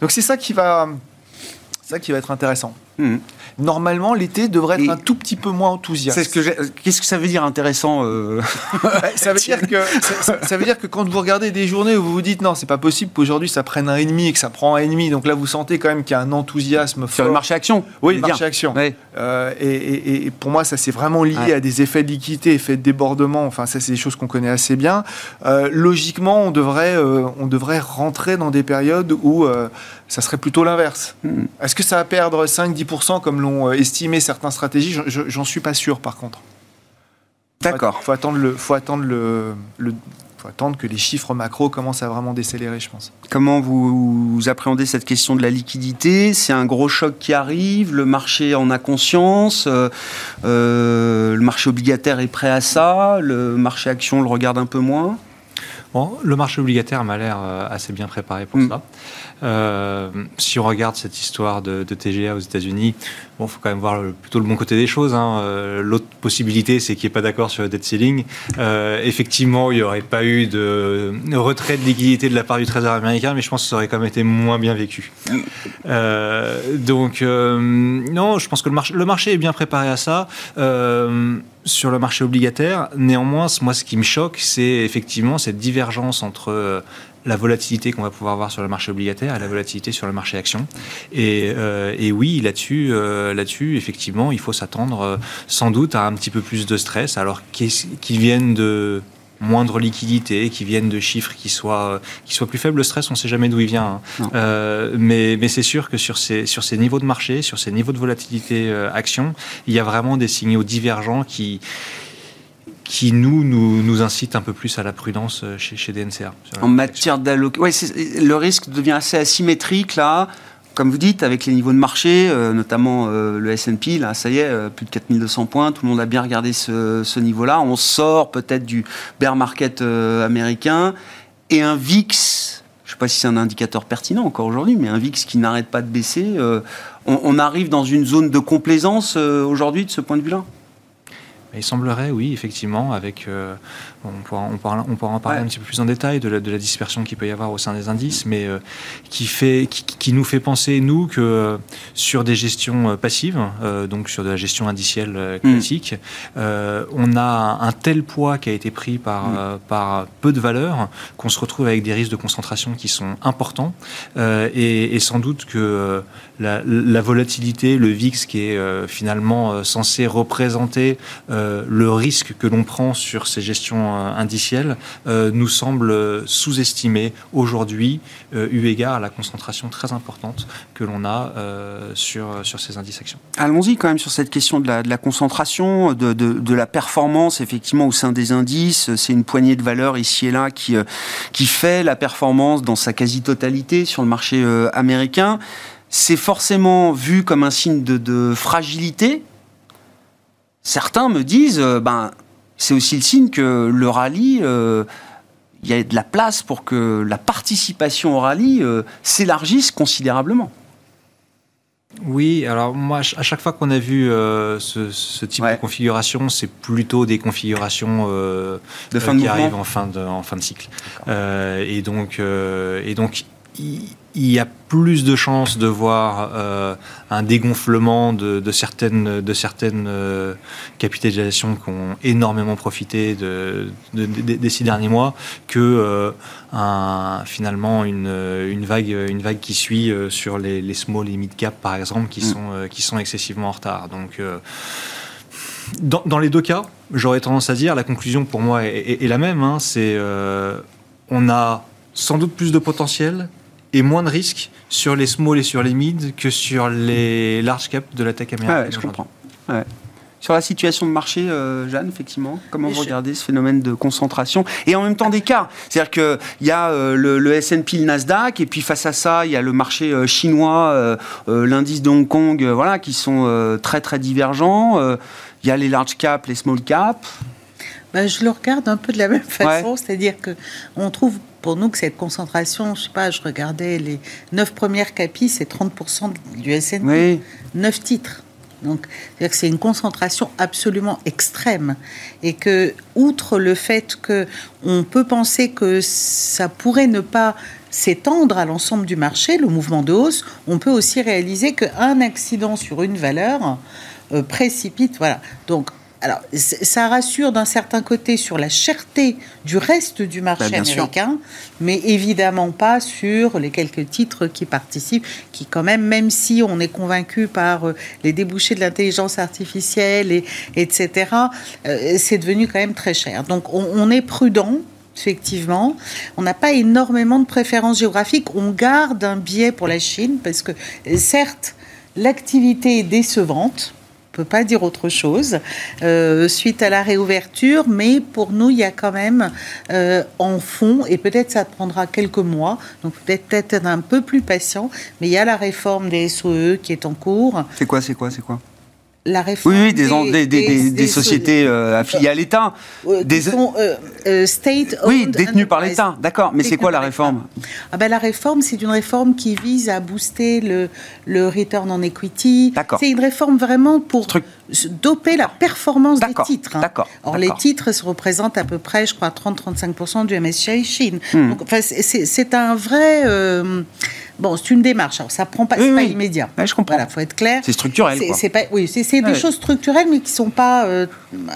Donc c'est ça qui va, ça qui va être intéressant. Mmh normalement, l'été devrait être un tout petit peu moins enthousiaste.
Qu'est-ce que ça veut dire intéressant
euh ça, veut dire que, ça, veut dire que quand vous regardez des journées où vous vous dites non, c'est pas possible qu'aujourd'hui ça prenne un et demi et que ça prend un et demi, donc là vous sentez quand même qu'il y a un enthousiasme fort.
Sur le marché action
Oui, le marché action. Euh, et, pour moi, ça c'est vraiment lié à des effets de liquidité, effets de débordement. Enfin, ça c'est des choses qu'on connaît assez bien. Euh, logiquement, on devrait, on devrait rentrer dans des périodes où ça serait plutôt l'inverse. Hmm. Est-ce que ça va perdre 5-10% comme l'ont euh, estimé certaines stratégies J'en suis pas sûr par contre.
D'accord.
Il faut attendre, le, faut attendre le, faut attendre que les chiffres macro commencent à vraiment décélérer, je pense.
Comment vous, appréhendez cette question de la liquidité? C'est un gros choc qui arrive, le marché en a conscience, euh, euh, le marché obligataire est prêt à ça, le marché action le regarde un peu moins?
Bon, le marché obligataire m'a l'air assez bien préparé pour ça. Euh, si on regarde cette histoire de, TGA aux États-Unis, bon, faut quand même voir plutôt le bon côté des choses. Hein. Euh, l'autre possibilité, c'est qu'il n'y ait pas d'accord sur le debt ceiling. Euh, effectivement, il n'y aurait pas eu de retrait de liquidité de la part du Trésor américain, mais je pense que ça aurait quand même été moins bien vécu. donc, non, je pense que le marché, le marché est bien préparé à ça sur le marché obligataire. Néanmoins, moi, ce qui me choque, c'est effectivement cette divergence entre la volatilité qu'on va pouvoir voir sur le marché obligataire et la volatilité sur le marché action. Et, euh, oui, là-dessus, euh, là-dessus, effectivement, il faut s'attendre euh, sans doute à un petit peu plus de stress, alors qu'ils viennent de moindre liquidité, qui viennent de chiffres qui soient, qui soient plus faibles? Le stress, on ne sait jamais d'où il vient. Hein. mais, mais c'est sûr que sur ces, sur ces niveaux de marché, sur ces niveaux de volatilité action, il y a vraiment des signaux divergents qui qui nous, nous, nous incite un peu plus à la prudence chez, chez DNCA.
En matière d'allocation, ouais, le risque devient assez asymétrique là comme vous dites, avec les niveaux de marché, euh, notamment euh, le S&P, là, ça y est, euh, plus de 4200 points, tout le monde a bien regardé ce, niveau-là. On sort peut-être du bear market américain et un VIX, je ne sais pas si c'est un indicateur pertinent encore aujourd'hui, mais un VIX qui n'arrête pas de baisser. On, on, arrive dans une zone de complaisance aujourd'hui de ce point de vue-là?
Il semblerait, oui, effectivement, avec. Euh, on, pourra, on, pourra, en parler un petit peu plus en détail de la, de la, dispersion qu'il peut y avoir au sein des indices, mais euh, qui, fait, qui, nous fait penser, nous, que euh, sur des gestions passives, donc sur de la gestion indicielle mm. classique, on a un tel poids qui a été pris par, mm. par peu de valeurs qu'on se retrouve avec des risques de concentration qui sont importants. Et, et, sans doute que la, la, volatilité, le VIX, qui est finalement censé représenter euh, le risque que l'on prend sur ces gestions euh, indicielles euh, nous semble sous-estimé aujourd'hui, eu égard à la concentration très importante que l'on a sur, sur ces indices actions.
Allons-y quand même sur cette question de la, concentration, de, de, la performance effectivement au sein des indices. C'est une poignée de valeurs ici et là qui, qui fait la performance dans sa quasi-totalité sur le marché américain. C'est forcément vu comme un signe de, de fragilité certains me disent, euh, ben, c'est aussi le signe que le rallye, euh, il y a de la place pour que la participation au rallye euh, s'élargisse considérablement.
Oui, alors moi, à chaque fois qu'on a vu ce, type de configuration, c'est plutôt des configurations
de fin qui
arrivent en fin de, en fin de cycle. et donc, et donc il y a plus de chances de voir euh, un dégonflement de, certaines, de certaines euh, capitalisations qui ont énormément profité de, des six derniers mois que euh, un, finalement une, une, vague, une vague qui suit sur les, les, small et mid cap par exemple qui, mm. sont, qui sont excessivement en retard. Donc dans, dans, les deux cas, j'aurais tendance à dire la conclusion pour moi est, est la même. Hein, c'est on a sans doute plus de potentiel et moins de risques sur les small et sur les mid que sur les large cap de la tech américaine.
Ouais, je comprends. Sur la situation de marché, euh, Jeanne, effectivement, comment vous regardez ce phénomène de concentration et en même temps d'écart C'est-à-dire qu'il y a euh, le, S&P, le Nasdaq, et puis face à ça, il y a le marché euh, chinois, l'indice de Hong Kong, voilà, qui sont très très divergents. Il y a les large cap, les small cap.
Ben, je le regarde un peu de la même façon, c'est-à-dire que on trouve pour nous que cette concentration, je sais pas, je regardais les neuf premières capis, c'est 30% du S&P, oui. 9 titres. Donc, c'est-à-dire que c'est une concentration absolument extrême et que, outre le fait que on peut penser que ça pourrait ne pas s'étendre à l'ensemble du marché, le mouvement de hausse, on peut aussi réaliser qu'un accident sur une valeur euh, précipite, voilà. Donc, alors, ça rassure d'un certain côté sur la cherté du reste du marché bah, américain, mais évidemment pas sur les quelques titres qui participent, qui quand même, même si on est convaincu par euh, les débouchés de l'intelligence artificielle, et, etc., euh, c'est devenu quand même très cher. Donc, on, est prudent. Effectivement, on n'a pas énormément de préférences géographiques. On garde un biais pour la Chine parce que, certes, l'activité est décevante, peut pas dire autre chose euh, suite à la réouverture, mais pour nous, il y a quand même euh, en fond, et peut-être ça prendra quelques mois, donc peut-être être un peu plus patient, mais il y a la réforme des SOE qui est en cours.
C'est quoi, c'est quoi, c'est quoi?
La réforme
oui, des, des, des, sociétés euh, affiliées à l'État.
des sont state
Oui, détenues par l'État, d'accord. Mais c'est quoi la réforme?
Ah ben, La réforme, c'est une réforme qui vise à booster le, le return on equity. C'est une réforme vraiment pour doper la performance des titres.
Hein. D'accord.
Or, les titres se représentent à peu près, je crois, 30-35% du MSCI Chine. Hmm. Donc, c'est un vrai... Bon, c'est une démarche. Alors, ça prend pas, pas immédiat.
je comprends.
Voilà, faut être clair.
C'est structurel.
C'est pas, oui, c'est des choses structurelles, mais qui sont pas, euh,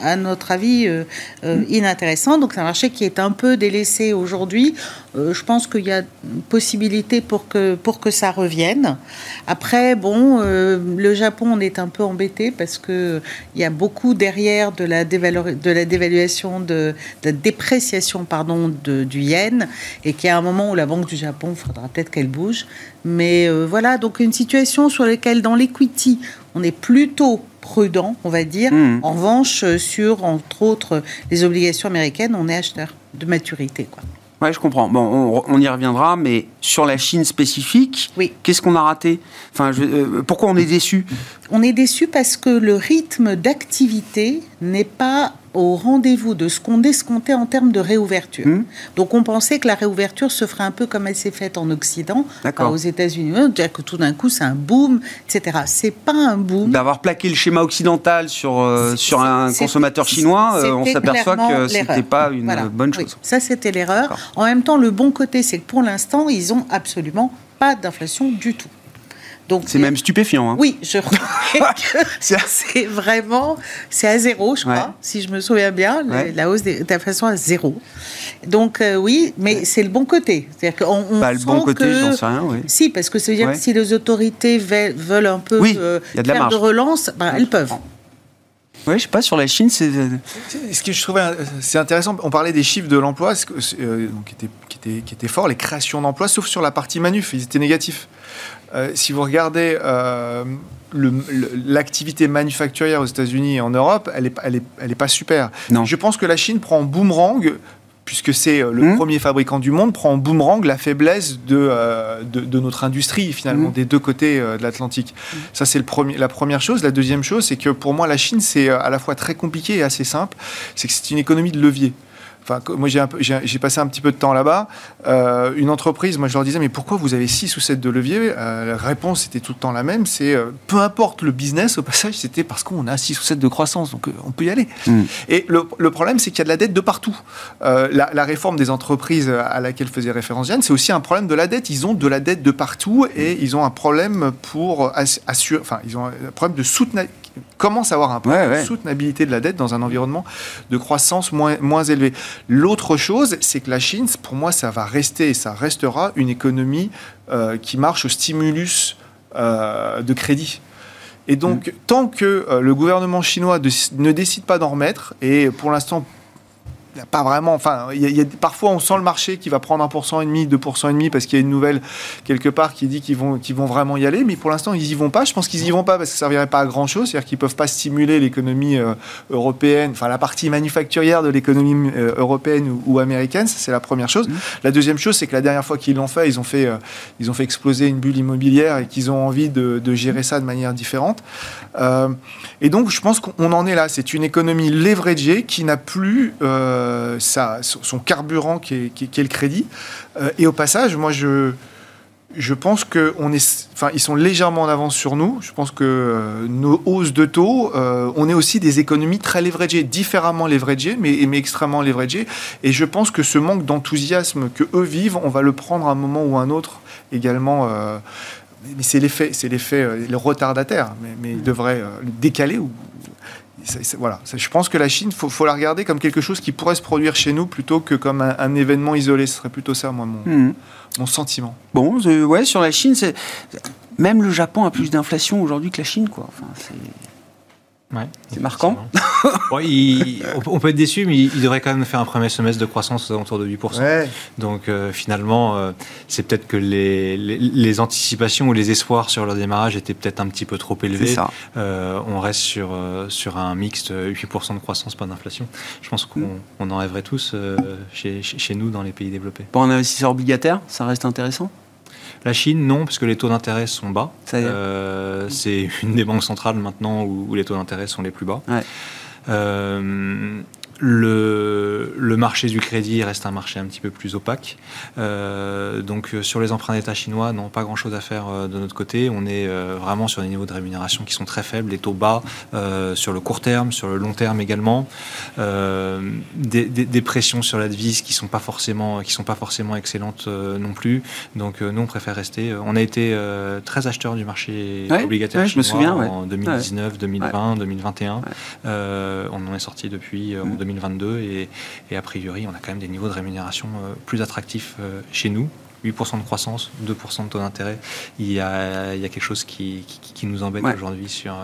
à notre avis, euh, euh, mm. inintéressantes. Donc, c'est un marché qui est un peu délaissé aujourd'hui. je pense qu'il y a une possibilité pour que pour que ça revienne. Après, bon, le Japon, on est un peu embêté parce que il y a beaucoup derrière de la de la dévaluation de, de la dépréciation, pardon, de, du yen, et qu'il y a un moment où la Banque du Japon, il faudra peut-être qu'elle bouge. Mais euh, voilà, donc une situation sur laquelle dans l'equity, on est plutôt prudent, on va dire.
Mhm.
En revanche, euh, sur, entre autres, les obligations américaines, on est acheteur de maturité. Quoi.
Ouais, je comprends. Bon, on, on y reviendra, mais sur la Chine spécifique,
Oui.
qu'est-ce qu'on a raté? Enfin, je- euh, pourquoi on est déçu?
On est déçu parce que le rythme d'activité n'est pas au rendez-vous de ce qu'on escomptait en termes de réouverture.
Mhm.
Donc on pensait que la réouverture se ferait un peu comme elle s'est faite en Occident, pas aux États-Unis, c'est-à-dire que tout d'un coup c'est un boom, etc. C'est pas un boom.
D'avoir plaqué le schéma occidental sur, euh, sur un consommateur chinois, euh, on s'aperçoit que c'était pas une
Voilà.
bonne
Oui,
chose.
ça, c'était l'erreur. En même temps, le bon côté, c'est que pour l'instant, ils ont absolument pas d'inflation du tout. Donc
C'est même stupéfiant. hein.
Oui, je reconnais <laughs> que
C'est-
vraiment, c'est à zéro, je crois,
Ouais.
si je me souviens bien,
Ouais.
la hausse de l'inflation à zéro. Donc euh, oui, mais c'est le bon côté. C'est-à-dire qu'on on
Bah, le
sent
bon côté,
que-
j'en sais rien. Oui.
Si, parce que ça veut dire
Ouais.
que si les autorités ve- veulent un peu
Oui,
euh,
il y a de la
faire de relance, bah, elles peuvent.
Ouais, je sais pas, sur la Chine, c'est.
Ce que je trouvais euh, c'est intéressant, on parlait des chiffres de l'emploi euh, donc, qui, étaient, qui, étaient, qui étaient forts, les créations d'emplois, sauf sur la partie manuf, ils étaient négatifs. Euh, si vous regardez euh, l'activité manufacturière aux États-Unis et en Europe, elle n'est elle est, elle est pas super.
Non.
Je pense que la Chine prend en boomerang, puisque c'est euh, le
Mhm.
premier fabricant du monde, prend en boomerang la faiblesse de, euh, de, de notre industrie, finalement,
Mhm.
des deux côtés euh, de l'Atlantique. Ça, c'est la première chose. La deuxième chose, c'est que pour moi, la Chine, c'est à la fois très compliqué et assez simple. C'est que c'est une économie de levier. Enfin, moi, j'ai passé un petit peu de temps là-bas. Euh, une entreprise, moi, je leur disais, mais pourquoi vous avez 6 ou 7 de levier? Euh, La réponse était tout le temps la même. C'est euh, peu importe le business, au passage, c'était parce qu'on a 6 ou 7 de croissance. Donc, on peut y aller.
Mm.
Et le, le problème, c'est qu'il y a de la dette de partout. La, la réforme des entreprises à laquelle faisait référence Jeanne, c'est aussi un problème de la dette. Ils ont de la dette de partout et ils ont un problème pour ass- assurer. Enfin, ils ont un problème de soutenabilité. Commencent à avoir un
Ouais, ouais.
de soutenabilité de la dette dans un environnement de croissance moins, moins élevé? L'autre chose, c'est que la Chine, pour moi, ça va rester et ça restera une économie euh, qui marche au stimulus euh, de crédit. Et donc,
Mm.
tant que euh, le gouvernement chinois de- ne décide pas d'en remettre, et pour l'instant, il n'y a pas vraiment. Enfin, il y a- il y a- parfois, on sent le marché qui va prendre 1,5%, 2,5% parce qu'il y a une nouvelle quelque part qui dit qu'ils vont, qu'ils vont vraiment y aller. Mais pour l'instant, ils y vont pas. Je pense qu'ils y vont pas parce que ça servirait pas à grand chose. C'est-à-dire qu'ils peuvent pas stimuler l'économie euh, européenne, enfin la partie manufacturière de l'économie euh, européenne ou, ou américaine. Ça, c'est la première chose. La deuxième chose, c'est que la dernière fois qu'ils l'ont fait, ils ont fait, euh, ils ont fait exploser une bulle immobilière et qu'ils ont envie de, de gérer ça de manière différente. Euh, et donc, je pense qu'on on en est là. C'est une économie leveragée qui n'a plus euh, sa- son carburant qui est, le crédit. Euh, et au passage, moi, je, je pense que on est, enfin, sont légèrement en avance sur nous. Je pense que euh, nos hausses de taux, euh, on est aussi des économies très leveragées, différemment leveragées, mais, mais extrêmement leveragées. Et je pense que ce manque d'enthousiasme que eux vivent, on va le prendre à un moment ou à un autre également. euh, mais c'est l'effet, c'est l'effet, euh, le retardataire, mais, mais il devrait euh, le décaler voilà, je pense que la Chine, faut, faut la regarder comme quelque chose qui pourrait se produire chez nous plutôt que comme un, un événement isolé. Ce serait plutôt ça, moi, mon,
Mhm.
mon sentiment.
Bon, euh, ouais, sur la Chine. Même le Japon a plus d'inflation aujourd'hui que la Chine, quoi. Enfin.
Ouais.
C'est marquant.
Bon, il- on, peut- être déçu, mais il, il devrait quand même faire un premier semestre de croissance aux alentours de 8%.
Ouais.
Donc euh, finalement, euh, c'est peut-être que les, les, les anticipations ou les espoirs sur leur démarrage étaient peut-être un petit peu trop élevés.
ça.
Euh, on reste sur, euh, sur un mixte euh, 8% de croissance, pas d'inflation. Je pense qu'on on en rêverait tous euh, chez, chez, chez nous dans les pays développés.
Pour un investisseur obligataire, ça reste intéressant?
La Chine, non, parce que les taux d'intérêt sont bas. Euh, c'est une des banques centrales maintenant où, où les taux d'intérêt sont les plus bas.
Ouais.
Euh, le, le marché du crédit reste un marché un petit peu plus opaque. Euh, donc euh, sur les emprunts d'État chinois, non, pas grand-chose à faire euh, de notre côté. On est euh, vraiment sur des niveaux de rémunération qui sont très faibles, les taux bas euh, sur le court terme, sur le long terme également. Euh, des, des- des pressions sur la devise qui sont pas forcément qui sont pas forcément excellentes non plus. Donc nous on préfère rester. On a été euh, très acheteurs du marché
Ouais,
obligataire
ouais, je me
chinois
ouais.
en 2019, 2020, 2021. Euh, on en est sorti depuis en. 2022 et, et a priori on a quand même des niveaux de rémunération euh, plus attractifs euh, chez nous 8% de croissance, 2% de taux d'intérêt. Il, y a, il y a quelque chose qui, qui, nous embête aujourd'hui sur,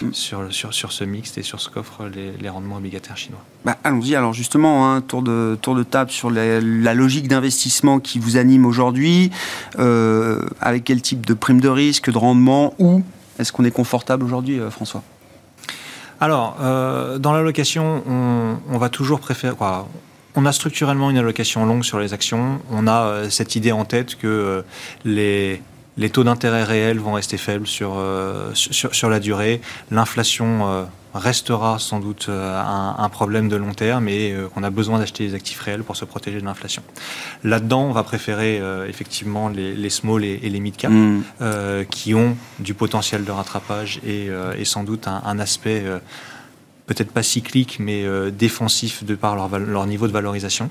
mm. sur, sur, sur, ce mixte et sur ce qu'offrent les, les, rendements obligataires chinois.
Bah, Allons-y. Alors justement, un hein, tour, de, tour de table sur la, la logique d'investissement qui vous anime aujourd'hui. Euh, avec quel type de prime de risque, de rendement Où est-ce qu'on est confortable aujourd'hui, euh, François?
Alors, euh, dans l'allocation, on, va toujours préférer. On a structurellement une allocation longue sur les actions. On a euh, cette idée en tête que euh, les, les taux d'intérêt réels vont rester faibles sur, euh, sur, sur, la durée. L'inflation restera sans doute un, un, problème de long terme et qu'on a besoin d'acheter des actifs réels pour se protéger de l'inflation. Là-dedans, on va préférer effectivement les, les, small et, et les mid cap mmh. qui ont du potentiel de rattrapage et, et sans doute un, un aspect peut-être pas cyclique, mais euh, défensif de par leur, leur, niveau de valorisation.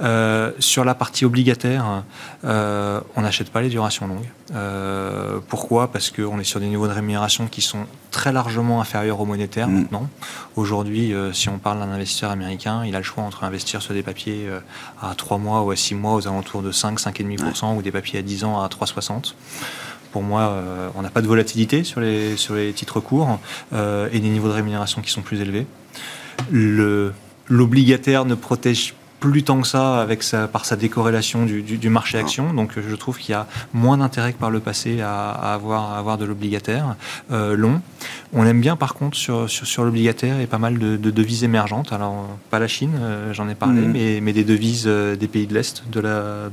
Euh, sur la partie obligataire, euh, on n'achète pas les durations longues. Euh, pourquoi? Parce qu'on est sur des niveaux de rémunération qui sont très largement inférieurs aux monétaires mmh. maintenant. Aujourd'hui, si on parle d'un investisseur américain, il a le choix entre investir sur des papiers à 3 mois ou à 6 mois aux alentours de 5, 5,5% ouais. ou des papiers à 10 ans à 3,60% pour moi, euh, on n'a pas de volatilité sur les, sur les titres courts euh, et des niveaux de rémunération qui sont plus élevés. L'obligataire ne protège plus tant que ça avec sa, par sa décorrélation du, du, du marché action. Donc je trouve qu'il y a moins d'intérêt que par le passé à, à, avoir, à avoir de l'obligataire euh, long. On aime bien par contre sur, sur, sur l'obligataire et pas mal de, de, devises émergentes. Alors pas la Chine, euh, j'en ai parlé, mmh. mais, mais, des devises euh, des pays de l'Est de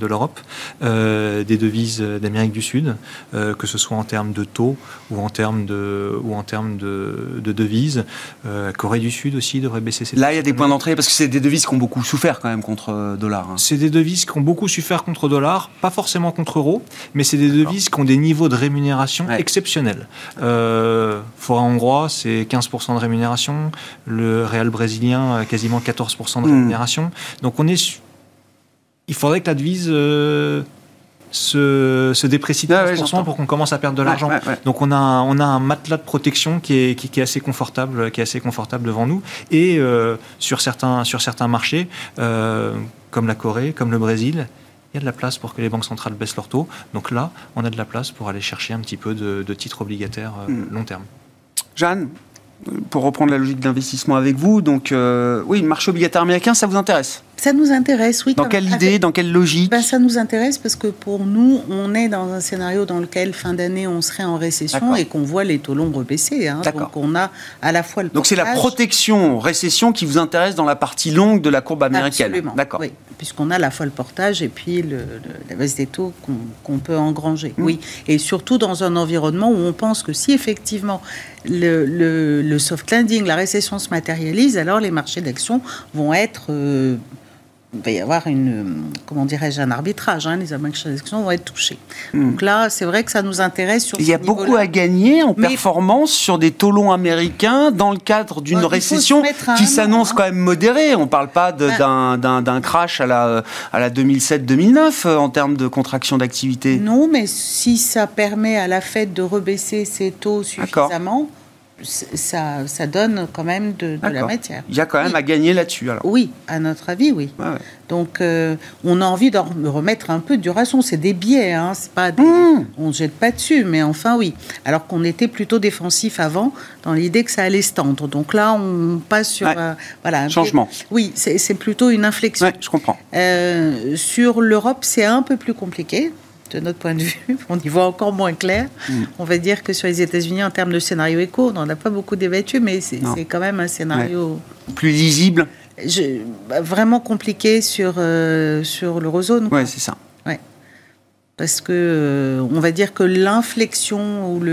l'Europe, de euh, des devises d'Amérique du Sud, euh, que ce soit en termes de taux ou en termes de, ou en termes de, de devises. Euh, Corée du Sud aussi devrait baisser ses
Là, il y a des points d'entrée parce que c'est des devises qui ont beaucoup souffert quand même contre euh, dollar. Hein.
C'est des devises qui ont beaucoup souffert contre dollar, pas forcément contre euro, mais c'est des devises qui ont des niveaux de rémunération ouais. exceptionnels. Euh, forêt hongrois, c'est 15% de rémunération, le réal brésilien, quasiment 14% de rémunération. Mmh. Donc on est. Il faudrait que la devise. Euh, se, se déprécie de 15% ouais, pour qu'on commence à perdre de l'argent. Ouais, ouais, Donc on a, un, on a un matelas de protection qui est, qui, qui, est assez confortable, qui est assez confortable devant nous. Et euh, sur, certains, sur certains marchés, euh, comme la Corée, comme le Brésil, il y a de la place pour que les banques centrales baissent leurs taux. Donc là, on a de la place pour aller chercher un petit peu de, de titres obligataires euh, mmh. long terme.
Jeanne, pour reprendre la logique d'investissement avec vous, donc euh, oui, le marché obligataire américain, ça vous intéresse?
Ça nous intéresse, oui.
Dans quelle idée, avec... dans quelle logique?
Ben, Ça nous intéresse parce que pour nous, on est dans un scénario dans lequel fin d'année on serait en récession et qu'on voit les taux longs rebaisser. Hein. Donc on a à la fois le.
Donc c'est la protection récession qui vous intéresse dans la partie longue de la courbe américaine.
Absolument. D'accord. Oui, puisqu'on a à la fois le portage et puis le, le, la baisse des taux qu'on qu peut engranger. Mmh. Oui, et surtout dans un environnement où on pense que si effectivement le, le, le soft landing, la récession se matérialise, alors les marchés d'actions vont être euh, il va y avoir une, comment dirais-je, un arbitrage. Hein, les actions vont être touchées. Mmh. Donc là, c'est vrai que ça nous intéresse sur.
Il y a beaucoup à gagner en Mais performance sur des taux longs américains dans le cadre d'une bah, récession qui s'annonce hein. quand même modérée. On ne parle pas d'un bah. crash à la, à la 2007-2009 euh, en termes de contraction d'activité.
Non, mais si ça permet à la Fed de rebaisser ses taux suffisamment ça, ça, donne quand même de, de la matière.
Il y a quand même oui. à gagner là-dessus. Alors.
Oui, à notre avis, oui. Ouais, ouais. Donc, euh, on a envie de remettre un peu de duration. C'est des biais, hein, c'est pas des... mmh. on ne jette pas dessus, mais enfin, oui. Alors qu'on était plutôt défensif avant, dans l'idée que ça allait se tendre. Donc là, on passe sur
ouais. euh, voilà, un
changement. Oui, c'est plutôt une inflexion.
je comprends.
Euh, sur l'Europe, c'est un peu plus compliqué de notre point de vue, <laughs> on y voit encore moins clair. Mm. On va dire que sur les États-Unis, en termes de scénario éco, on n'en a pas beaucoup débattu, mais c'est quand même un scénario.
Ouais. Plus lisible
Je, Vraiment compliqué sur, euh, sur l'eurozone.
Oui, c'est ça.
Ouais. Parce que, euh, on va dire que l'inflexion ou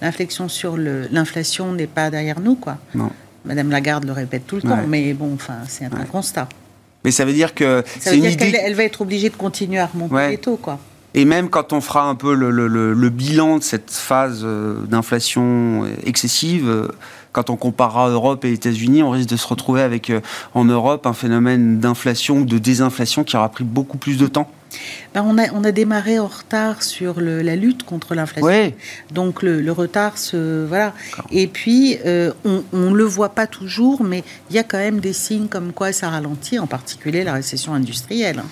l'inflexion sur l'inflation n'est pas derrière nous, quoi.
Non.
Madame Lagarde le répète tout le ouais. temps, mais bon, enfin, c'est un, ouais. constat.
Mais ça veut dire que
c'est une idée. Elle, elle, va être obligée de continuer à remonter les taux, quoi.
Et même quand on fera un peu le, le, le bilan de cette phase euh, d'inflation excessive, euh, quand on comparera Europe et États-Unis, on risque de se retrouver avec euh, en Europe un phénomène d'inflation ou de désinflation qui aura pris beaucoup plus de temps.
Ben on, a, on, a, démarré en retard sur le, la lutte contre l'inflation.
Oui.
Donc le, le, retard se. Voilà. Et puis, euh, on ne le voit pas toujours, mais il y a quand même des signes comme quoi ça ralentit, en particulier la récession industrielle.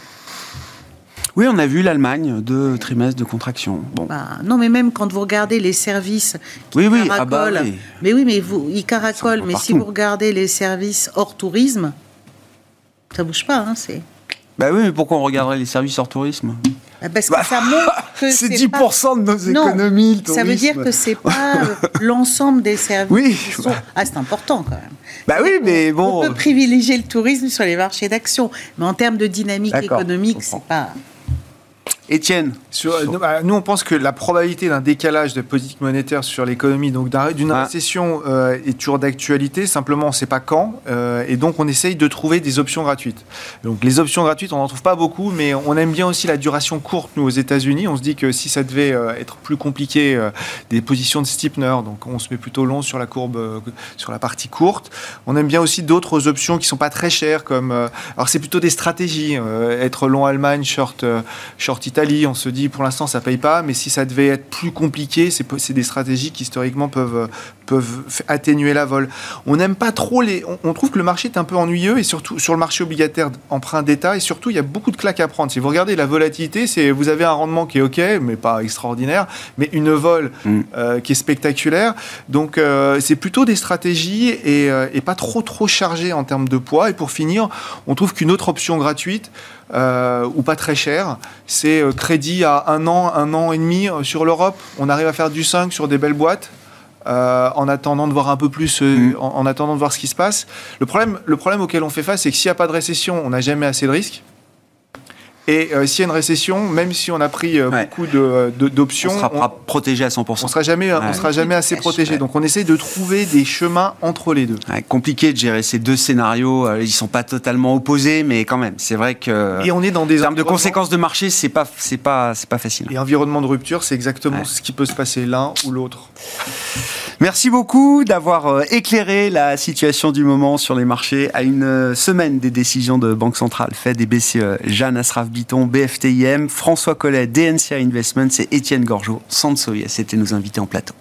Oui, on a vu l'Allemagne, deux trimestres de contraction. Bon.
Bah, non, mais même quand vous regardez les services qui
Oui, oui, ah
caracolent,
bah oui.
mais oui, mais vous, ils caracolent, mais si vous regardez les services hors tourisme, ça bouge pas, hein, c'est.
Bah oui, mais pourquoi on regarderait les services hors tourisme?
Ah, Parce que
Bah,
ça montre <laughs> que
C'est
pas-
10% de nos
Non,
économies, le
Ça veut dire que c'est pas euh, l'ensemble des services.
Oui.
qui sont- Ah, c'est important quand même.
Bah oui, mais bon.
On peut privilégier le tourisme sur les marchés d'action, mais en termes de dynamique économique, c'est pas.
Étienne,
Sur- bah, nous, on pense que la probabilité d'un décalage de politique monétaire sur l'économie, donc d'un- d'une
Ah.
récession, euh, est toujours d'actualité. Simplement, on ne sait pas quand. euh, et donc, on essaye de trouver des options gratuites. Donc, les options gratuites, on n'en trouve pas beaucoup, mais on aime bien aussi la duration courte, nous, aux États-Unis. On se dit que si ça devait euh, être plus compliqué, des positions de steepener, donc on se met plutôt long sur la courbe, sur la partie courte. On aime bien aussi d'autres options qui sont pas très chères, comme. alors, c'est plutôt des stratégies. être long Allemagne, short, short Italie, on se dit pour l'instant ça paye pas, mais si ça devait être plus compliqué, c'est des stratégies qui historiquement peuvent, euh, peuvent atténuer la vol. On n'aime pas trop les. On, trouve que le marché est un peu ennuyeux et surtout sur le marché obligataire emprunt d'État et surtout il y a beaucoup de claques à prendre. Si vous regardez la volatilité, c'est vous avez un rendement qui est ok, mais pas extraordinaire, mais une vol
Mm.
euh, qui est spectaculaire. Donc euh, c'est plutôt des stratégies et, euh, et pas trop trop chargées en termes de poids. Et pour finir, on trouve qu'une autre option gratuite ou pas très chère, c'est crédit à un an, un an et demi sur l'Europe. On arrive à faire du 5 sur des belles boîtes. Euh, en attendant de voir un peu plus, euh,
Mm.
en, en attendant de voir ce qui se passe. Le problème, le problème auquel on fait face, c'est que s'il n'y a pas de récession, on n'a jamais assez de risques. Et euh, s'il y a une récession, même si on a pris euh,
Ouais.
beaucoup de- de-
on
d'options,
sera
on,
pas protégé à 100%.
on sera jamais, on
Ouais.
sera jamais assez protégé.
Ouais.
Donc on essaye de trouver des chemins entre les deux.
Ouais, compliqué de gérer ces deux scénarios. euh, Ils sont pas totalement opposés, mais quand même, c'est vrai que
Et on est dans des
en termes de conséquences de marché, c'est pas, c'est pas, c'est pas facile.
Et environnement de rupture, c'est exactement
Ouais.
ce qui peut se passer l'un ou l'autre.
Merci beaucoup d'avoir euh, éclairé la situation du moment sur les marchés à une euh, semaine des décisions de Banque Centrale, Fed et BCE. Jeanne Asraf-Biton, BFTIM, François Collet, DNCA Investments et Étienne Gorgeau, Sansoya, c'était nos invités en plateau.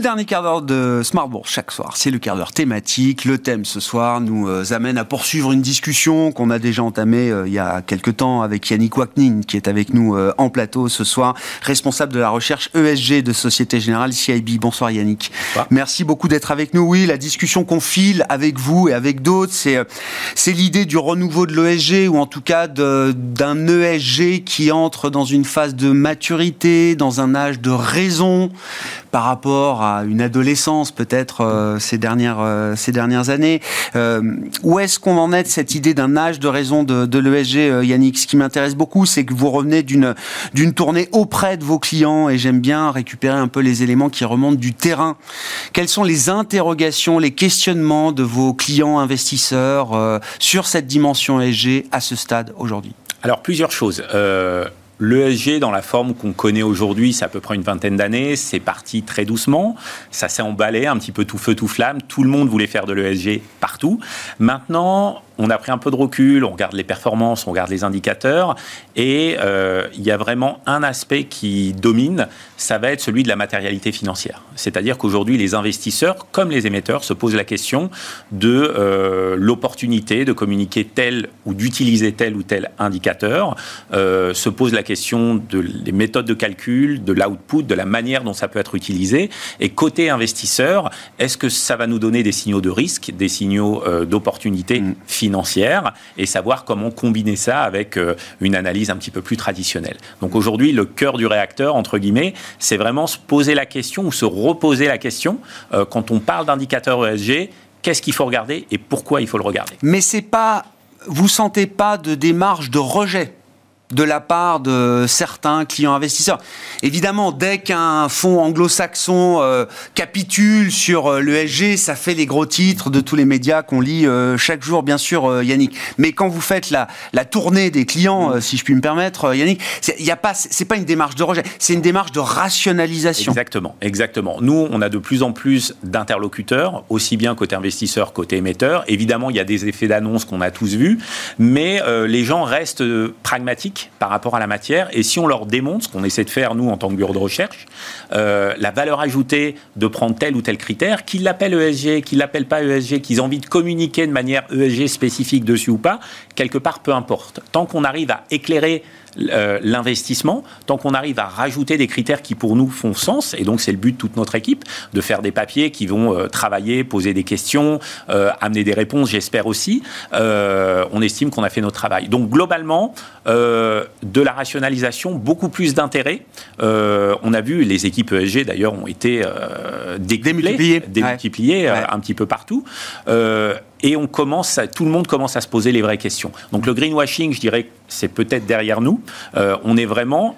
Le dernier quart d'heure de Smart Bourse chaque soir, c'est le quart d'heure thématique. Le thème ce soir nous euh, amène à poursuivre une discussion qu'on a déjà entamée euh, il y a quelques temps avec Yannick Waknin qui est avec nous euh, en plateau ce soir, responsable de la recherche ESG de Société Générale CIB. Bonsoir Yannick.
Bonsoir.
Merci beaucoup d'être avec nous. Oui, la discussion qu'on file avec vous et avec d'autres, c'est c'est l'idée du renouveau de l'ESG ou en tout cas d'un ESG qui entre dans une phase de maturité, dans un âge de raison par rapport à une adolescence peut-être euh, ces dernières euh, ces dernières années. Euh, où est-ce qu'on en est de cette idée d'un âge de raison de, de l'ESG, Yannick? Ce qui m'intéresse beaucoup, c'est que vous revenez d'une d'une tournée auprès de vos clients et j'aime bien récupérer un peu les éléments qui remontent du terrain. Quelles sont les interrogations, les questionnements de vos clients investisseurs sur cette dimension ESG à ce stade aujourd'hui?
Alors, plusieurs choses. L'ESG, dans la forme qu'on connaît aujourd'hui, c'est à peu près une vingtaine d'années, c'est parti très doucement, ça s'est emballé, un petit peu tout feu, tout flamme, tout le monde voulait faire de l'ESG partout. Maintenant, on a pris un peu de recul, on regarde les performances, on regarde les indicateurs, et euh, il y a vraiment un aspect qui domine, ça va être celui de la matérialité financière. C'est-à-dire qu'aujourd'hui, les investisseurs, comme les émetteurs, se posent la question de euh, l'opportunité de communiquer tel ou d'utiliser tel ou tel indicateur, euh, se pose la question de les méthodes de calcul, de l'output, de la manière dont ça peut être utilisé. Et côté investisseur, est-ce que ça va nous donner des signaux de risque, des signaux d'opportunité
Mm.
Et savoir comment combiner ça avec euh, une analyse un petit peu plus traditionnelle. Donc aujourd'hui, le cœur du réacteur, entre guillemets, c'est vraiment se poser la question ou se reposer la question euh, quand on parle d'indicateur ESG. Qu'est-ce qu'il faut regarder et pourquoi il faut le regarder?
Mais c'est pas, vous sentez pas de démarche de rejet? De la part de certains clients investisseurs. Évidemment, dès qu'un fonds anglo-saxon euh, capitule sur euh, l'ESG, ça fait les gros titres de tous les médias qu'on lit euh, chaque jour, bien sûr, euh, Yannick. Mais quand vous faites la, tournée des clients, si je puis me permettre, Yannick, il y a pas, une démarche de rejet, c'est une démarche de rationalisation.
Exactement, exactement. Nous, on a de plus en plus d'interlocuteurs, aussi bien côté investisseur, côté émetteur. Évidemment, il y a des effets d'annonce qu'on a tous vus, mais les gens restent pragmatiques par rapport à la matière. Et si on leur démontre, ce qu'on essaie de faire, nous, en tant que bureau de recherche, euh, la valeur ajoutée de prendre tel ou tel critère, qu'ils l'appellent ESG, qu'ils l'appellent pas ESG, qu'ils ont envie de communiquer de manière ESG spécifique dessus ou pas, quelque part, peu importe. Tant qu'on arrive à éclairer l'investissement, tant qu'on arrive à rajouter des critères qui pour nous font sens, et donc c'est le but de toute notre équipe, de faire des papiers qui vont euh, travailler, poser des questions, euh, amener des réponses, j'espère aussi, on estime qu'on a fait notre travail. Donc globalement, de la rationalisation, beaucoup plus d'intérêt. on a vu, les équipes ESG d'ailleurs ont été démultipliées, démultipliées un petit peu partout et on commence tout le monde commence à se poser les vraies questions. Donc le greenwashing, je dirais, c'est peut-être derrière nous. Euh, on est vraiment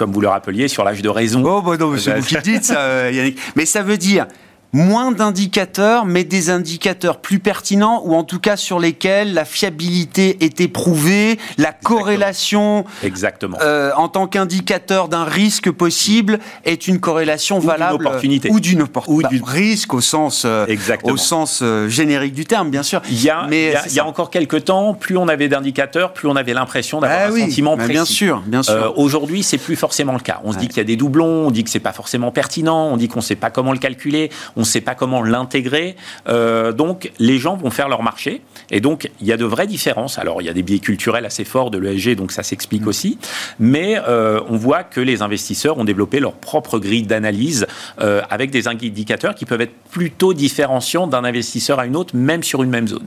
comme vous le rappeliez, sur l'âge de raison.
Oh, bah non, c'est vous qui dites ça, euh, Yannick. Mais ça veut dire, moins d'indicateurs, mais des indicateurs plus pertinents ou en tout cas sur lesquels la fiabilité est éprouvée, la corrélation
Exactement.
Euh, en tant qu'indicateur d'un risque possible est une corrélation valable
d'une opportunité
ou d'une opportunité. Ou bah, risque au sens euh, au sens euh, générique du terme, bien sûr.
Il y a, mais il y a, encore quelques temps, plus on avait d'indicateurs, plus on avait l'impression d'avoir ah un sentiment précis.
Bien sûr, bien sûr.
Aujourd'hui, c'est plus forcément le cas. On se dit qu'il y a des doublons, on dit que c'est pas forcément pertinent, on dit qu'on sait pas comment le calculer on ne sait pas comment l'intégrer. Euh, donc, les gens vont faire leur marché. Et donc, il y a de vraies différences. Alors, il y a des biais culturels assez forts de l'ESG, donc ça s'explique mm. aussi. Mais euh, on voit que les investisseurs ont développé leur propre grille d'analyse euh, avec des indicateurs qui peuvent être plutôt différenciants d'un investisseur à une autre, même sur une même zone.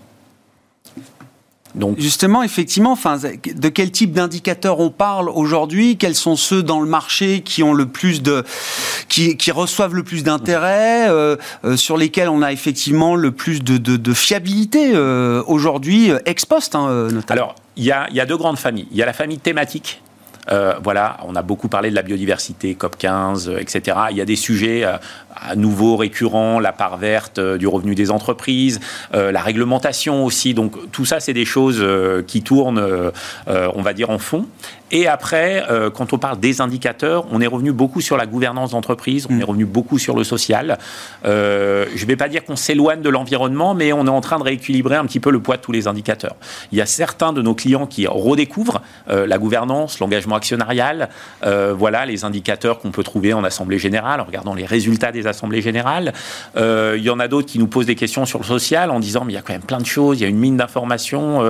Donc, Justement, effectivement, enfin, de quel type d'indicateurs on parle aujourd'hui? Quels sont ceux dans le marché qui ont le plus de, qui, qui reçoivent le plus d'intérêt, euh, euh, sur lesquels on a effectivement le plus de, de, de fiabilité euh, aujourd'hui, ex post hein, notamment?
Alors, il y a, y a deux grandes familles. Il y a la famille thématique euh, voilà, on a beaucoup parlé de la biodiversité, COP15, etc. Il y a des sujets euh, à nouveau récurrents, la part verte euh, du revenu des entreprises, la réglementation aussi. Donc tout ça, c'est des choses qui tournent, on va dire, en fond. Et après, quand on parle des indicateurs, on est revenu beaucoup sur la gouvernance d'entreprise, on mm. est revenu beaucoup sur le social. je ne vais pas dire qu'on s'éloigne de l'environnement, mais on est en train de rééquilibrer un petit peu le poids de tous les indicateurs. Il y a certains de nos clients qui redécouvrent la gouvernance, l'engagement actionnarial. Euh, voilà les indicateurs qu'on peut trouver en assemblée générale, en regardant les résultats des assemblées générales. Euh, il y en a d'autres qui nous posent des questions sur le social en disant mais il y a quand même plein de choses, il y a une mine d'informations.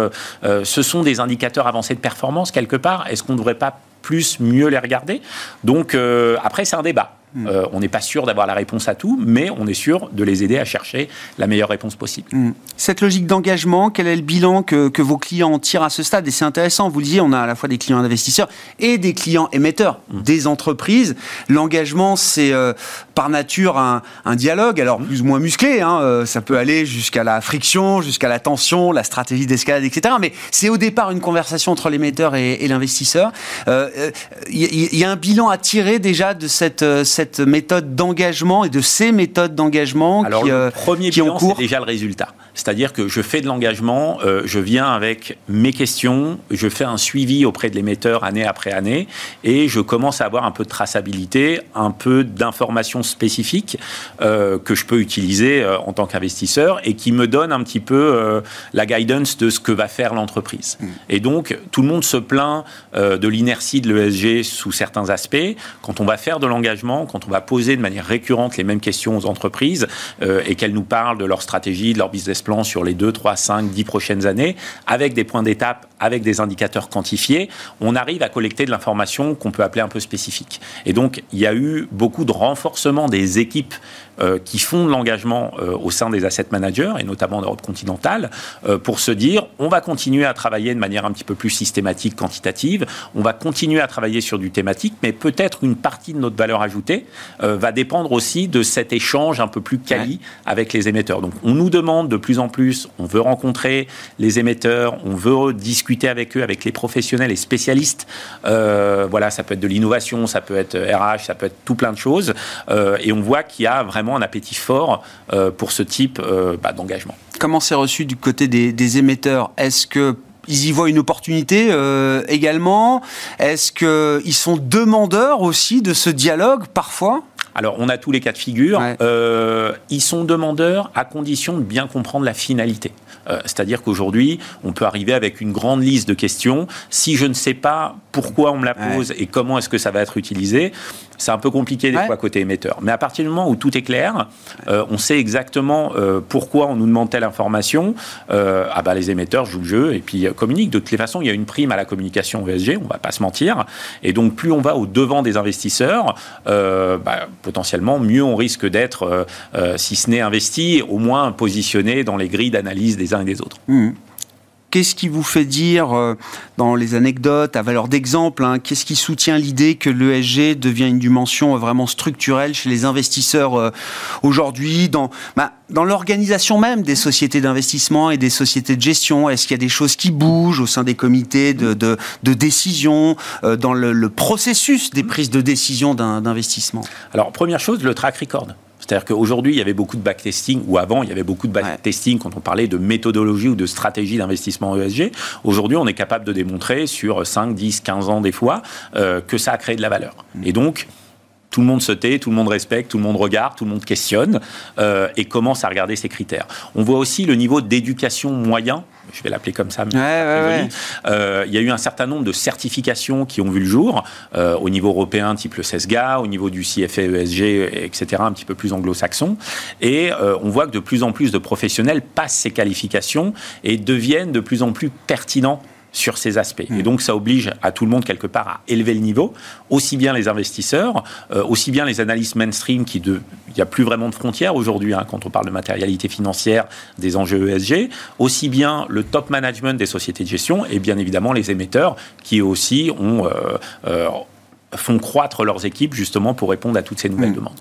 Euh, ce sont des indicateurs avancés de performance quelque part. Est-ce qu'on ne devrait pas plus mieux les regarder? Donc après c'est un débat. Hmm. Euh, on n'est pas sûr d'avoir la réponse à tout, mais on est sûr de les aider à chercher la meilleure réponse possible. Hmm.
Cette logique d'engagement, quel est le bilan que, vos clients tirent à ce stade? Et c'est intéressant, vous le disiez, on a à la fois des clients investisseurs et des clients émetteurs, hmm. des entreprises. L'engagement, c'est euh, par nature un, dialogue, alors plus ou moins musclé, hein, euh, ça peut aller jusqu'à la friction, jusqu'à la tension, la stratégie d'escalade, etc. Mais c'est au départ une conversation entre l'émetteur et, l'investisseur. Il y, a un bilan à tirer déjà de cette cette méthode d'engagement et de ces méthodes d'engagement
qui, le euh, premier bilan, c'est déjà le résultat. C'est-à-dire que je fais de l'engagement, euh, je viens avec mes questions, je fais un suivi auprès de l'émetteur année après année, et je commence à avoir un peu de traçabilité, un peu d'informations spécifiques euh, que je peux utiliser euh, en tant qu'investisseur et qui me donnent un petit peu la guidance de ce que va faire l'entreprise. Mmh. Et donc, tout le monde se plaint de l'inertie de l'ESG sous certains aspects. Quand on va faire de l'engagement, quand on va poser de manière récurrente les mêmes questions aux entreprises et qu'elles nous parlent de leur stratégie, de leur business sur les 2, 3, 5, 10 prochaines années, avec des points d'étape, avec des indicateurs quantifiés, on arrive à collecter de l'information qu'on peut appeler un peu spécifique. Et donc, il y a eu beaucoup de renforcement des équipes euh, qui font de l'engagement euh, au sein des asset managers, et notamment en Europe continentale, euh, pour se dire, on va continuer à travailler de manière un petit peu plus systématique, quantitative, on va continuer à travailler sur du thématique, mais peut-être une partie de notre valeur ajoutée va dépendre aussi de cet échange un peu plus quali avec les émetteurs. Donc, on nous demande de plus en plus, on veut rencontrer les émetteurs, on veut discuter avec eux, avec les professionnels et spécialistes. voilà, ça peut être de l'innovation, ça peut être RH, ça peut être tout plein de choses. et on voit qu'il y a vraiment un appétit fort euh, pour ce type euh, bah, d'engagement.
Comment c'est reçu du côté des, émetteurs? Est-ce que ils y voient une opportunité euh, également? Est-ce qu'ils sont demandeurs aussi de ce dialogue parfois?
Alors, on a tous les cas de figure. Euh, ils sont demandeurs à condition de bien comprendre la finalité. Euh, c'est-à-dire qu'aujourd'hui, on peut arriver avec une grande liste de questions. Si je ne sais pas pourquoi on me la pose et comment est-ce que ça va être utilisé, c'est un peu compliqué des fois côté émetteur. Mais à partir du moment où tout est clair, euh, on sait exactement euh, pourquoi on nous demande telle information. ah bah les émetteurs jouent le jeu et puis communiquent. De toutes les façons, il y a une prime à la communication ESG, on va pas se mentir. Et donc plus on va au devant des investisseurs, bah, potentiellement mieux on risque d'être, si ce n'est investi, au moins positionné dans les grilles d'analyse des et des autres.
Mmh. Qu'est-ce qui vous fait dire, euh, dans les anecdotes, à valeur d'exemple, hein, qu'est-ce qui soutient l'idée que l'ESG devient une dimension euh, vraiment structurelle chez les investisseurs euh, aujourd'hui, dans, bah, dans l'organisation même des sociétés d'investissement et des sociétés de gestion? Est-ce qu'il y a des choses qui bougent au sein des comités de, de, décision, dans le, le, processus des prises de décision d'investissement?
Alors, première chose, le track record. C'est-à-dire qu'aujourd'hui, il y avait beaucoup de backtesting, ou avant, il y avait beaucoup de backtesting quand on parlait de méthodologie ou de stratégie d'investissement ESG. Aujourd'hui, on est capable de démontrer sur 5, 10, 15 ans des fois euh, que ça a créé de la valeur. Et donc, tout le monde se tait, tout le monde respecte, tout le monde regarde, tout le monde questionne euh, et commence à regarder ces critères. On voit aussi le niveau d'éducation moyen je vais l'appeler comme ça. Euh, il y a eu un certain nombre de certifications qui ont vu le jour euh, au niveau européen, type le CESGA, au niveau du CFA ESG, etc., un petit peu plus anglo-saxon. Et on voit que de plus en plus de professionnels passent ces qualifications et deviennent de plus en plus pertinents sur ces aspects. Et mm. donc, ça oblige à tout le monde, quelque part, à élever le niveau, aussi bien les investisseurs, euh, aussi bien les analystes mainstream, qui il n'y a plus vraiment de frontières aujourd'hui, hein, quand on parle de matérialité financière, des enjeux ESG, aussi bien le top management des sociétés de gestion, et bien évidemment les émetteurs, qui aussi ont, euh, euh, font croître leurs équipes, justement, pour répondre à toutes ces nouvelles mm. demandes.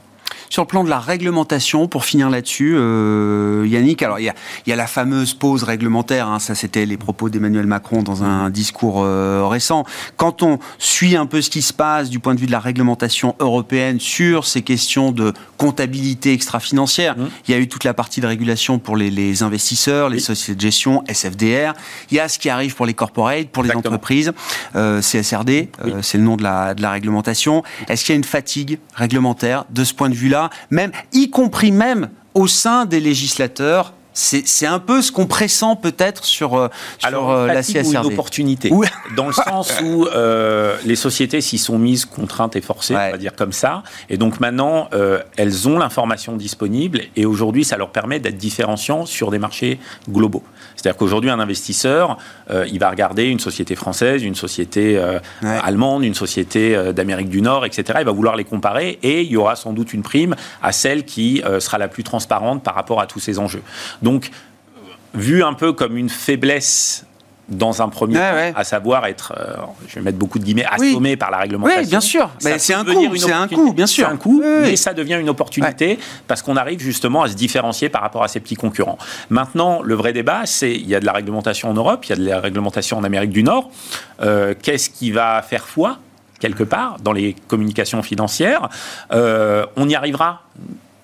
Sur le plan de la réglementation, pour finir là-dessus, euh, Yannick, alors il y a, la fameuse pause réglementaire, hein, ça c'était les propos d'Emmanuel Macron dans un discours euh, récent. Quand on suit un peu ce qui se passe du point de vue de la réglementation européenne sur ces questions de comptabilité extra-financière, mmh. il y a eu toute la partie de régulation pour les, investisseurs, les sociétés de gestion, SFDR. Il y a ce qui arrive pour les corporates, pour les entreprises, euh, CSRD, c'est le nom de la, de la réglementation. Est-ce qu'il y a une fatigue réglementaire de ce point de même, y compris même au sein des législateurs c'est un peu ce qu'on pressent peut-être sur, euh, sur
Alors, euh, la CSRD. une opportunité. <laughs> Dans le sens où euh, les sociétés s'y sont mises contraintes et forcées, on va dire comme ça. Et donc maintenant, elles ont l'information disponible et aujourd'hui, ça leur permet d'être différenciants sur des marchés globaux. C'est-à-dire qu'aujourd'hui, un investisseur, il va regarder une société française, une société allemande, une société d'Amérique du Nord, etc. Il va vouloir les comparer et il y aura sans doute une prime à celle qui sera la plus transparente par rapport à tous ces enjeux. Donc, vu un peu comme une faiblesse dans un premier temps, à savoir être, euh, je vais mettre beaucoup de guillemets, assommé par la réglementation.
Oui, bien sûr. c'est un coup, c'est un coup, bien sûr.
C'est un coup, mais ça devient une opportunité parce qu'on arrive justement à se différencier par rapport à ses petits concurrents. Maintenant, le vrai débat, c'est il y a de la réglementation en Europe, il y a de la réglementation en Amérique du Nord. Euh, qu'est-ce qui va faire foi quelque part dans les communications financières? Euh, On y arrivera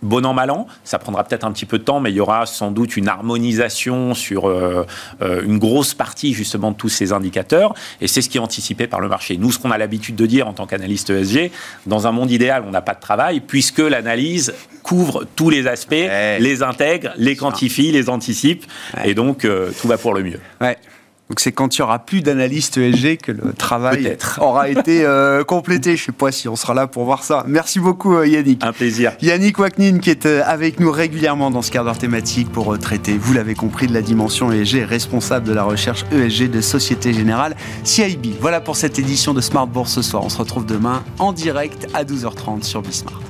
bon an, mal an. Ça prendra peut-être un petit peu de temps, mais il y aura sans doute une harmonisation sur euh, euh, une grosse partie justement de tous ces indicateurs. Et c'est ce qui est anticipé par le marché. Nous, ce qu'on a l'habitude de dire en tant qu'analyste ESG, dans un monde idéal, on n'a pas de travail, puisque l'analyse couvre tous les aspects, les intègre, les quantifie, les anticipe. Et donc, euh, tout va pour le mieux.
Donc c'est quand il y aura plus d'analystes ESG que le travail aura <laughs> été euh, complété. Je ne sais pas si on sera là pour voir ça. Merci beaucoup euh, Yannick.
Un plaisir.
Yannick Waknin qui est euh, avec nous régulièrement dans ce quart d'heure thématique pour traiter, vous l'avez compris, de la dimension ESG, responsable de la recherche ESG de Société Générale CIB. Voilà pour cette édition de Smart Bourse ce soir. On se retrouve demain en direct à 12h30 sur Bismart.